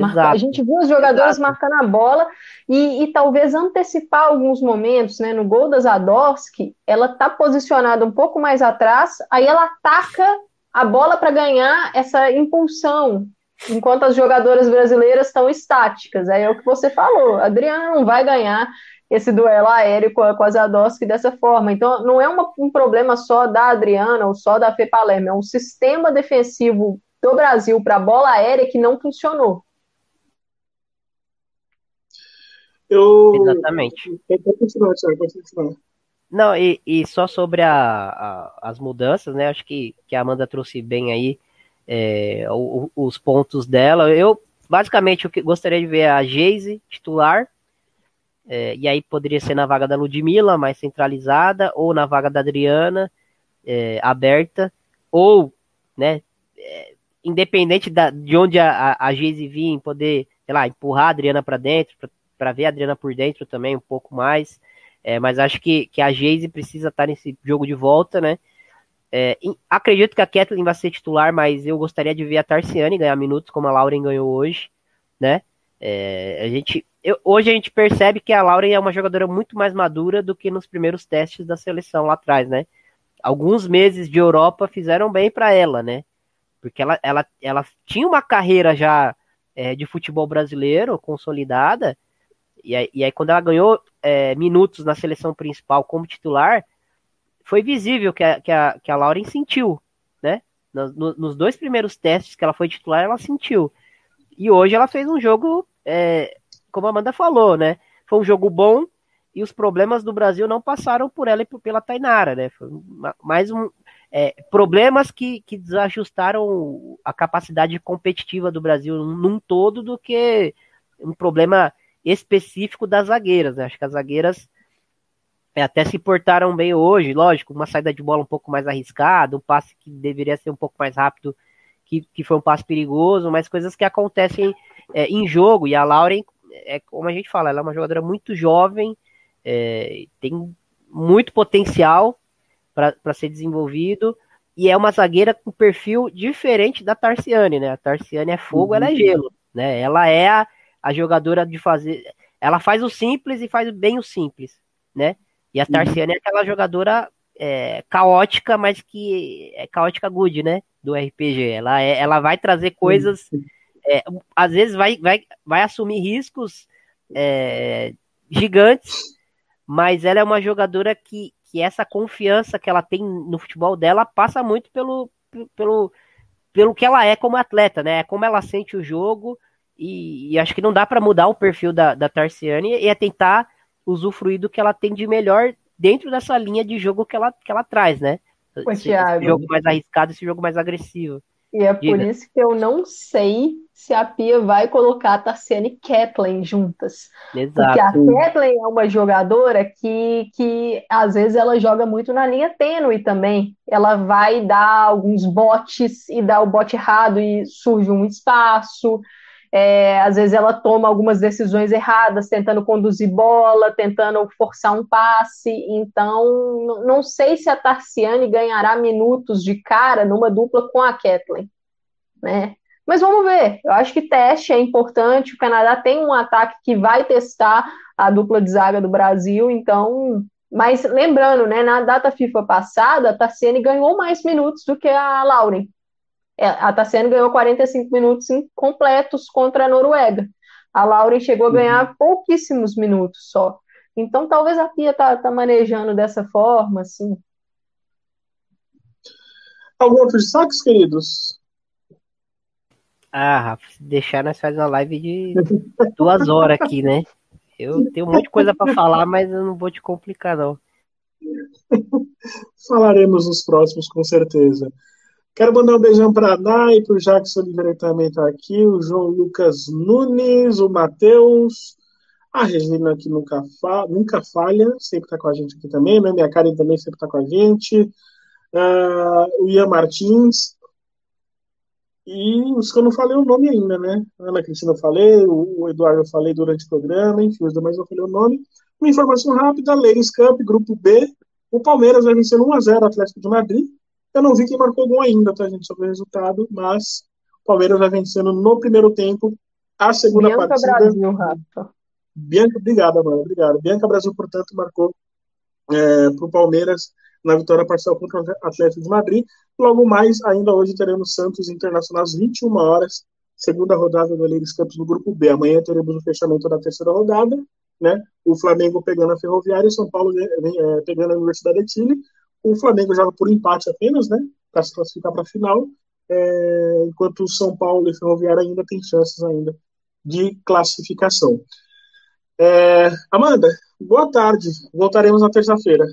Marca, a gente viu os jogadores Exato. marcando a bola e, e, talvez antecipar alguns momentos, né? No gol da Zadorski, ela tá posicionada um pouco mais atrás, aí ela ataca a bola para ganhar essa impulsão, enquanto as jogadoras brasileiras estão estáticas. Aí é o que você falou, a Adriana não vai ganhar esse duelo aéreo com a, com a dessa forma. Então, não é uma, um problema só da Adriana ou só da Fê Palermo, é um sistema defensivo do Brasil para a bola aérea que não funcionou. Eu... Exatamente. Não, e, e só sobre a, a, as mudanças, né? Acho que, que a Amanda trouxe bem aí é, os pontos dela. Eu, basicamente, que gostaria de ver é a Geise titular, é, e aí poderia ser na vaga da Ludmilla, mais centralizada, ou na vaga da Adriana, é, aberta, ou, né, é, independente da, de onde a, a, a Geise vir, poder, sei lá, empurrar a Adriana para dentro, para ver a Adriana por dentro também um pouco mais. É, mas acho que, que a Geise precisa estar nesse jogo de volta, né? É, acredito que a Kathleen vai ser titular, mas eu gostaria de ver a Tarciane ganhar minutos, como a Lauren ganhou hoje, né? É, a gente, eu, hoje a gente percebe que a Lauren é uma jogadora muito mais madura do que nos primeiros testes da seleção lá atrás, né? Alguns meses de Europa fizeram bem para ela, né? Porque ela, ela, ela tinha uma carreira já é, de futebol brasileiro consolidada, e aí, e aí quando ela ganhou é, minutos na seleção principal como titular, foi visível que a, que a, que a Lauren sentiu, né? Nos, nos dois primeiros testes que ela foi titular, ela sentiu. E hoje ela fez um jogo, é, como a Amanda falou, né? Foi um jogo bom e os problemas do Brasil não passaram por ela e pela Tainara, né? Foi mais um, é, problemas que, que desajustaram a capacidade competitiva do Brasil num todo do que um problema específico das zagueiras. Né? Acho que as zagueiras é, até se portaram bem hoje, lógico, uma saída de bola um pouco mais arriscada, um passe que deveria ser um pouco mais rápido, que, que foi um passe perigoso, mas coisas que acontecem é, em jogo. E a Lauren, é, como a gente fala, ela é uma jogadora muito jovem, é, tem muito potencial para ser desenvolvido. E é uma zagueira com perfil diferente da Tarciane, né? A Tarciane é fogo, uhum. ela é uhum. gelo, né? Ela é a, a jogadora de fazer. Ela faz o simples e faz bem o simples, né? E a uhum. Tarciane é aquela jogadora é, caótica, mas que é caótica good, né? Do RPG. Ela, é, ela vai trazer coisas. É, às vezes vai, vai, vai assumir riscos é, gigantes, mas ela é uma jogadora que, que essa confiança que ela tem no futebol dela passa muito pelo, pelo, pelo que ela é como atleta, né? Como ela sente o jogo e, e acho que não dá para mudar o perfil da, da Tarciane e é tentar usufruir do que ela tem de melhor dentro dessa linha de jogo que ela, que ela traz, né? esse, esse jogo mais arriscado, esse jogo mais agressivo. E é Diga. por isso que eu não sei se a Pia vai colocar a Tarciane e Kathleen juntas. Exato. Porque a Kathleen é uma jogadora que, que às vezes ela joga muito na linha tênue também. Ela vai dar alguns botes e dá o bote errado e surge um espaço. É, às vezes ela toma algumas decisões erradas, tentando conduzir bola, tentando forçar um passe. Então, não sei se a Tarciane ganhará minutos de cara numa dupla com a Kathleen, né? Mas vamos ver. Eu acho que teste é importante. O Canadá tem um ataque que vai testar a dupla de zaga do Brasil, então. Mas lembrando, né, na data FIFA passada, a Tarciane ganhou mais minutos do que a Lauren. É, a Tassiane ganhou 45 minutos completos contra a Noruega. A Lauren chegou a ganhar uhum. pouquíssimos minutos só. Então, talvez a Pia tá, tá manejando dessa forma, assim. Algum outro destaques, queridos? Ah, Rafa, se deixar, nós faz uma live de duas horas aqui, né? Eu tenho um monte de coisa para falar, mas eu não vou te complicar, não. Falaremos nos próximos, com certeza. Quero mandar um beijão para a Nai, para o Jackson Oliveira também está aqui, o João Lucas Nunes, o Matheus, a Regina que nunca, fa nunca falha, sempre está com a gente aqui também, né? Minha Karen também sempre está com a gente, uh, o Ian Martins, e os que eu não falei o nome ainda, né? Ana Cristina eu falei, o Eduardo eu falei durante o programa, enfim, os demais eu falei o nome. Uma informação rápida, Ladies Cup, grupo B, o Palmeiras vai vencer 1x0 o Atlético de Madrid, eu não vi quem marcou gol ainda, tá, gente, sobre o resultado, mas o Palmeiras vai vencendo no primeiro tempo a segunda Bianca partida. Brasil, Rafa. Bianca, obrigada, mano, obrigado. Bianca Brasil, portanto, marcou é, para o Palmeiras na vitória parcial contra o Atlético de Madrid. Logo mais, ainda hoje teremos Santos Internacional às 21 horas, segunda rodada do Ladies Campos no grupo B. Amanhã teremos o fechamento da terceira rodada, né? O Flamengo pegando a Ferroviária e o São Paulo é, pegando a Universidade de Chile. O Flamengo joga por empate apenas, né? Para se classificar para a final, é, enquanto o São Paulo e Ferroviário ainda tem chances ainda de classificação. É, Amanda, boa tarde. Voltaremos na terça-feira.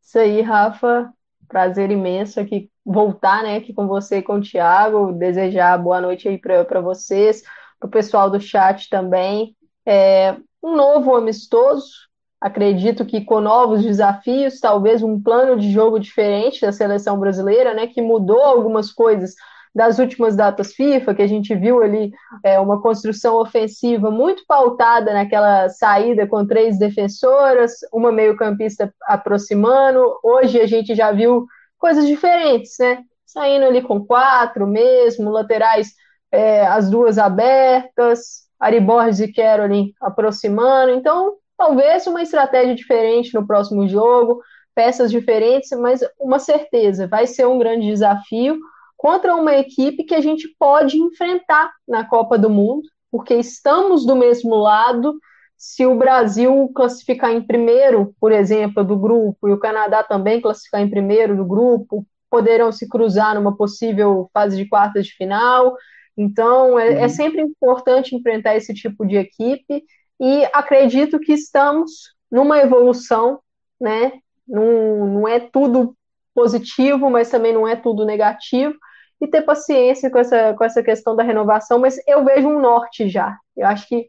Isso aí, Rafa. Prazer imenso aqui voltar, né, aqui com você e com o Thiago. Desejar boa noite aí para vocês, para o pessoal do chat também. É, um novo amistoso, Acredito que com novos desafios, talvez um plano de jogo diferente da seleção brasileira, né, que mudou algumas coisas das últimas datas FIFA, que a gente viu ali é, uma construção ofensiva muito pautada naquela saída com três defensoras, uma meio-campista aproximando. Hoje a gente já viu coisas diferentes, né? Saindo ali com quatro mesmo, laterais é, as duas abertas, Ari Borges e Caroline aproximando. Então, Talvez uma estratégia diferente no próximo jogo, peças diferentes, mas uma certeza, vai ser um grande desafio contra uma equipe que a gente pode enfrentar na Copa do Mundo, porque estamos do mesmo lado. Se o Brasil classificar em primeiro, por exemplo, do grupo, e o Canadá também classificar em primeiro do grupo, poderão se cruzar numa possível fase de quartas de final. Então, é, é uhum. sempre importante enfrentar esse tipo de equipe e acredito que estamos numa evolução, né? Não, não é tudo positivo, mas também não é tudo negativo, e ter paciência com essa, com essa questão da renovação, mas eu vejo um norte já. Eu acho que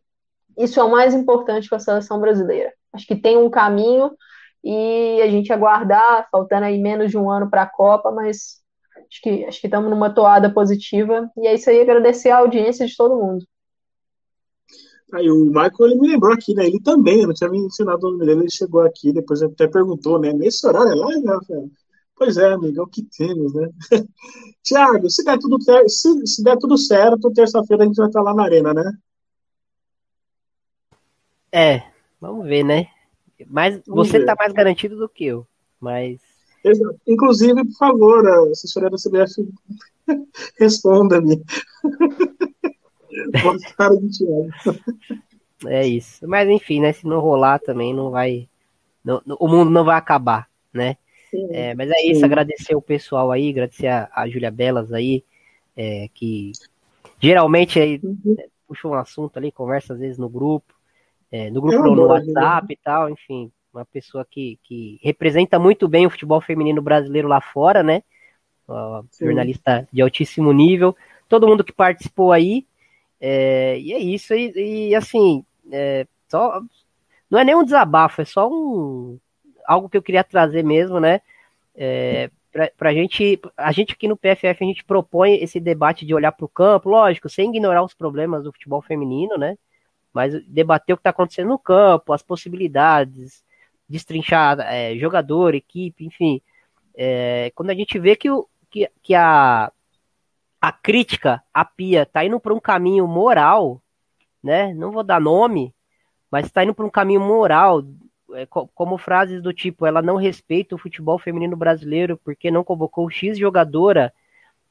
isso é o mais importante com a seleção brasileira. Acho que tem um caminho e a gente aguardar, faltando aí menos de um ano para a Copa, mas acho que acho que estamos numa toada positiva. E é isso aí, agradecer a audiência de todo mundo. Aí o Michael ele me lembrou aqui, né? Ele também, eu não tinha me ensinado o nome dele, ele chegou aqui, depois até perguntou, né? Nesse horário é live, Rafael? Pois é, amigo, é o que temos, né? Tiago, se der tudo, se, se der tudo certo, terça-feira a gente vai estar lá na arena, né? É, vamos ver, né? Mas você ver. tá mais garantido do que eu, mas. Exato. Inclusive, por favor, a assessoria da CBF responda-me. É isso. Mas enfim, né? Se não rolar também, não vai. Não, o mundo não vai acabar, né? É, mas é isso, Sim. agradecer o pessoal aí, agradecer a, a Júlia Belas aí, é, que geralmente aí uhum. Puxa um assunto ali, conversa às vezes no grupo, é, no grupo no WhatsApp né? e tal, enfim, uma pessoa que, que representa muito bem o futebol feminino brasileiro lá fora, né? jornalista de altíssimo nível, todo mundo que participou aí, é, e é isso, e, e assim, é, só, não é nem um desabafo, é só um algo que eu queria trazer mesmo, né? É, para a gente, a gente aqui no PFF, a gente propõe esse debate de olhar para o campo, lógico, sem ignorar os problemas do futebol feminino, né? Mas debater o que está acontecendo no campo, as possibilidades, destrinchar é, jogador, equipe, enfim. É, quando a gente vê que, o, que, que a, a crítica, a pia, está indo para um caminho moral, né? Não vou dar nome, mas está indo para um caminho moral, é, como frases do tipo, ela não respeita o futebol feminino brasileiro porque não convocou X jogadora.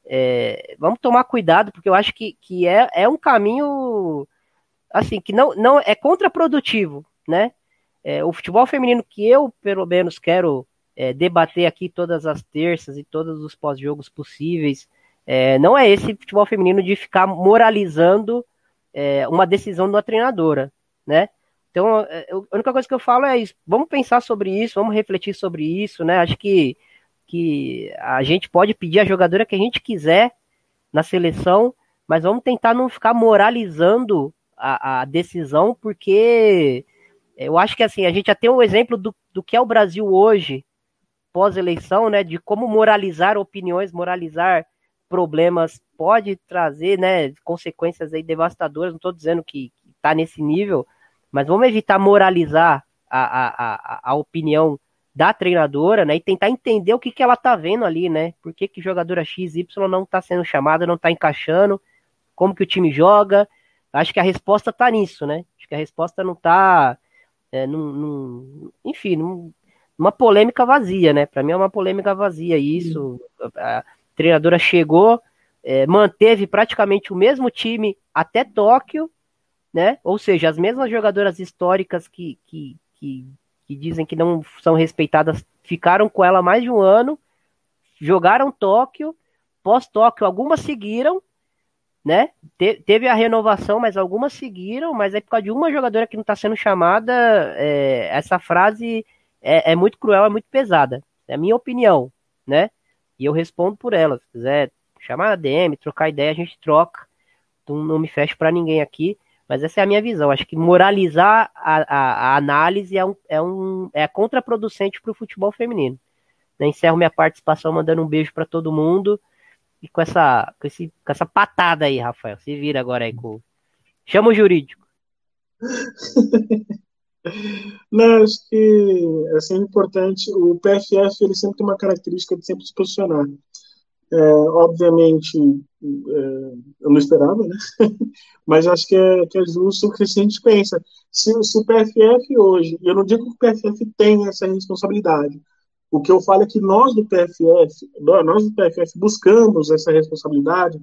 É, vamos tomar cuidado, porque eu acho que, que é, é um caminho assim que não, não é contraprodutivo, né? É, o futebol feminino que eu, pelo menos, quero é, debater aqui todas as terças e todos os pós-jogos possíveis, é, não é esse futebol feminino de ficar moralizando é, uma decisão da treinadora, né? Então, é, a única coisa que eu falo é isso. Vamos pensar sobre isso, vamos refletir sobre isso, né? Acho que, que a gente pode pedir a jogadora que a gente quiser na seleção, mas vamos tentar não ficar moralizando a, a decisão, porque eu acho que assim, a gente já tem um exemplo do, do que é o Brasil hoje, pós-eleição, né? De como moralizar opiniões, moralizar problemas pode trazer, né, consequências aí devastadoras. Não estou dizendo que está nesse nível, mas vamos evitar moralizar a, a, a, a opinião da treinadora, né? E tentar entender o que, que ela tá vendo ali, né? Por que, que jogadora XY não tá sendo chamada, não tá encaixando, como que o time joga. Acho que a resposta tá nisso, né? Acho que a resposta não tá. É, num, num, enfim, num, uma polêmica vazia, né? Para mim é uma polêmica vazia isso. A treinadora chegou, é, manteve praticamente o mesmo time até Tóquio, né? Ou seja, as mesmas jogadoras históricas que, que, que, que dizem que não são respeitadas ficaram com ela mais de um ano, jogaram Tóquio, pós-Tóquio algumas seguiram, né? Te, teve a renovação, mas algumas seguiram, mas é por causa de uma jogadora que não está sendo chamada, é, essa frase é, é, muito cruel, é muito pesada. É a minha opinião, né? E eu respondo por ela. Se quiser chamar a DM, trocar ideia, a gente troca. Não, não me fecho para ninguém aqui. Mas essa é a minha visão. Acho que moralizar a, a, a análise é, um, é, um, é contraproducente para o futebol feminino. Né? Encerro minha participação mandando um beijo para todo mundo. E com essa, com, esse, com essa patada aí, Rafael. Se vira agora aí com. Chama o jurídico. Não, acho que é sempre importante. O PFF ele sempre tem uma característica de sempre se posicionar. É, obviamente, é, eu não esperava, né? Mas acho que é, que é justo o que a gente pensa. Se, se o PFF hoje, eu não digo que o PFF tem essa responsabilidade, o que eu falo é que nós do PFF, nós do PFF buscamos essa responsabilidade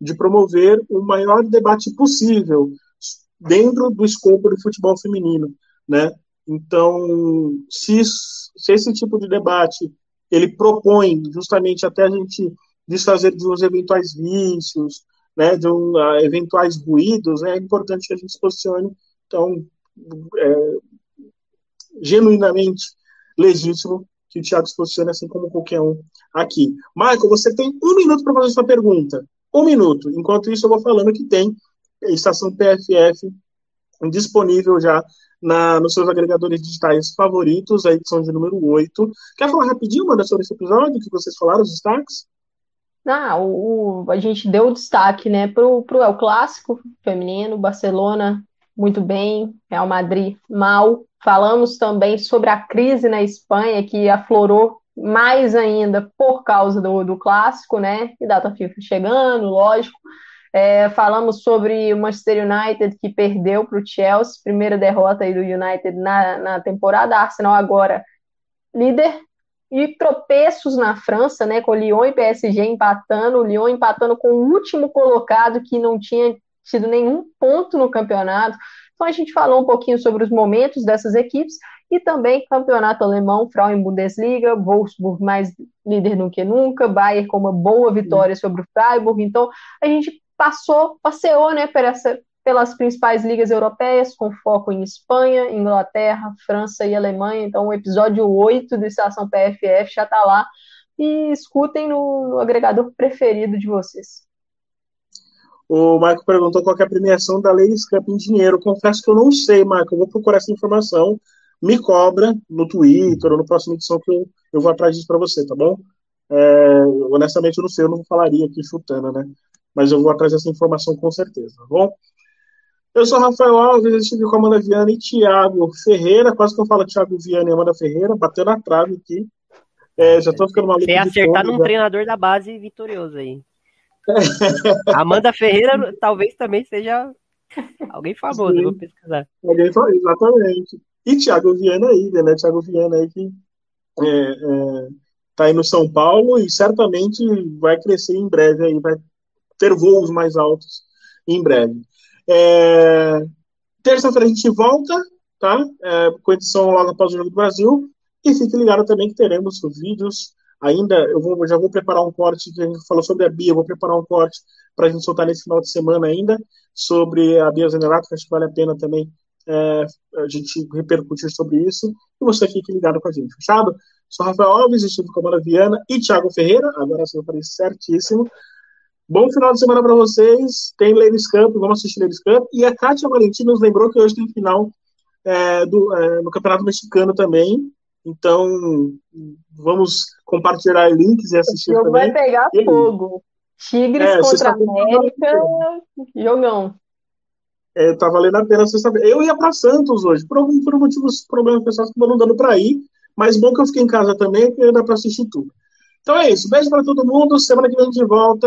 de promover o maior debate possível dentro do escopo do futebol feminino, né? Então, se, se esse tipo de debate ele propõe justamente até a gente desfazer de uns eventuais vícios, né, de um, uh, eventuais ruídos, né, é importante que a gente se posicione. Então, é, genuinamente legítimo que o Thiago se posicione assim como qualquer um aqui. Michael, você tem um minuto para fazer sua pergunta. Um minuto. Enquanto isso, eu vou falando que tem estação PFF disponível já na, nos seus agregadores digitais favoritos, a edição de número 8. Quer falar rapidinho, Manda, sobre esse episódio que vocês falaram, os destaques? Ah, o, o, a gente deu destaque, né, pro, pro El Clássico feminino, Barcelona muito bem, Real Madrid mal. Falamos também sobre a crise na Espanha, que aflorou mais ainda por causa do, do clássico, né? E data FIFA chegando, lógico. É, falamos sobre o Manchester United que perdeu para o Chelsea, primeira derrota aí do United na, na temporada. Arsenal agora líder e tropeços na França, né, com Lyon e PSG empatando, o Lyon empatando com o último colocado que não tinha tido nenhum ponto no campeonato. Então a gente falou um pouquinho sobre os momentos dessas equipes e também campeonato alemão, Frauen Bundesliga, Wolfsburg mais líder do que nunca, Bayern com uma boa vitória sobre o Freiburg. Então a gente passou, passeou, né, pelas principais ligas europeias, com foco em Espanha, Inglaterra, França e Alemanha. Então, o episódio 8 do Estação PFF já está lá. E escutem no, no, agregador preferido de vocês. O Marco perguntou qual é a premiação da Ladies Cup em dinheiro. Confesso que eu não sei, Marco. Eu vou procurar essa informação. Me cobra no Twitter ou no próximo edição que eu, eu vou atrás disso para você, tá bom? É, honestamente, eu não sei, eu não falaria aqui chutando, né? Mas eu vou atrás dessa informação com certeza, tá bom? Eu sou Rafael Alves, estive com a Amanda Viana e Thiago Ferreira, quase que eu falo Thiago Viana e Amanda Ferreira, bateu na trave aqui. É, já tô ficando maluco. Sem acertar num já. treinador da base vitorioso aí. Amanda Ferreira talvez também seja alguém famoso, Sim. vou pesquisar. Alguém famoso, exatamente. E Thiago Viana aí, né? Thiago Viana aí que é, é, tá aí no São Paulo e certamente vai crescer em breve aí, vai ter voos mais altos em breve. É, Terça-feira a gente volta, tá? É, com edição logo após o Jogo do Brasil. E fique ligado também que teremos vídeos ainda. Eu vou, já vou preparar um corte, a gente falou sobre a Bia, vou preparar um corte para a gente soltar nesse final de semana ainda, sobre a Bia Zenerato, que acho que vale a pena também é, a gente repercutir sobre isso. E você fique ligado com a gente, fechado? Sou Rafael Alves, estive com a Mara Viana e Thiago Ferreira, agora sim eu falei certíssimo. Bom final de semana para vocês. Tem Ladies Cup, vamos assistir Ladies Cup. E a Kátia Valentim nos lembrou que hoje tem final é, do, é, no Campeonato Mexicano também. Então, vamos compartilhar links e assistir. O jogo também. vai pegar e, fogo. Tigres é, contra América, jogão. É, tá valendo a pena sexta-feira. Eu ia para Santos hoje, por, algum, por motivos, problemas pessoais que não dando para ir, mas bom que eu fiquei em casa também, porque dá para assistir tudo. Então é isso. Beijo para todo mundo. Semana que vem a gente volta.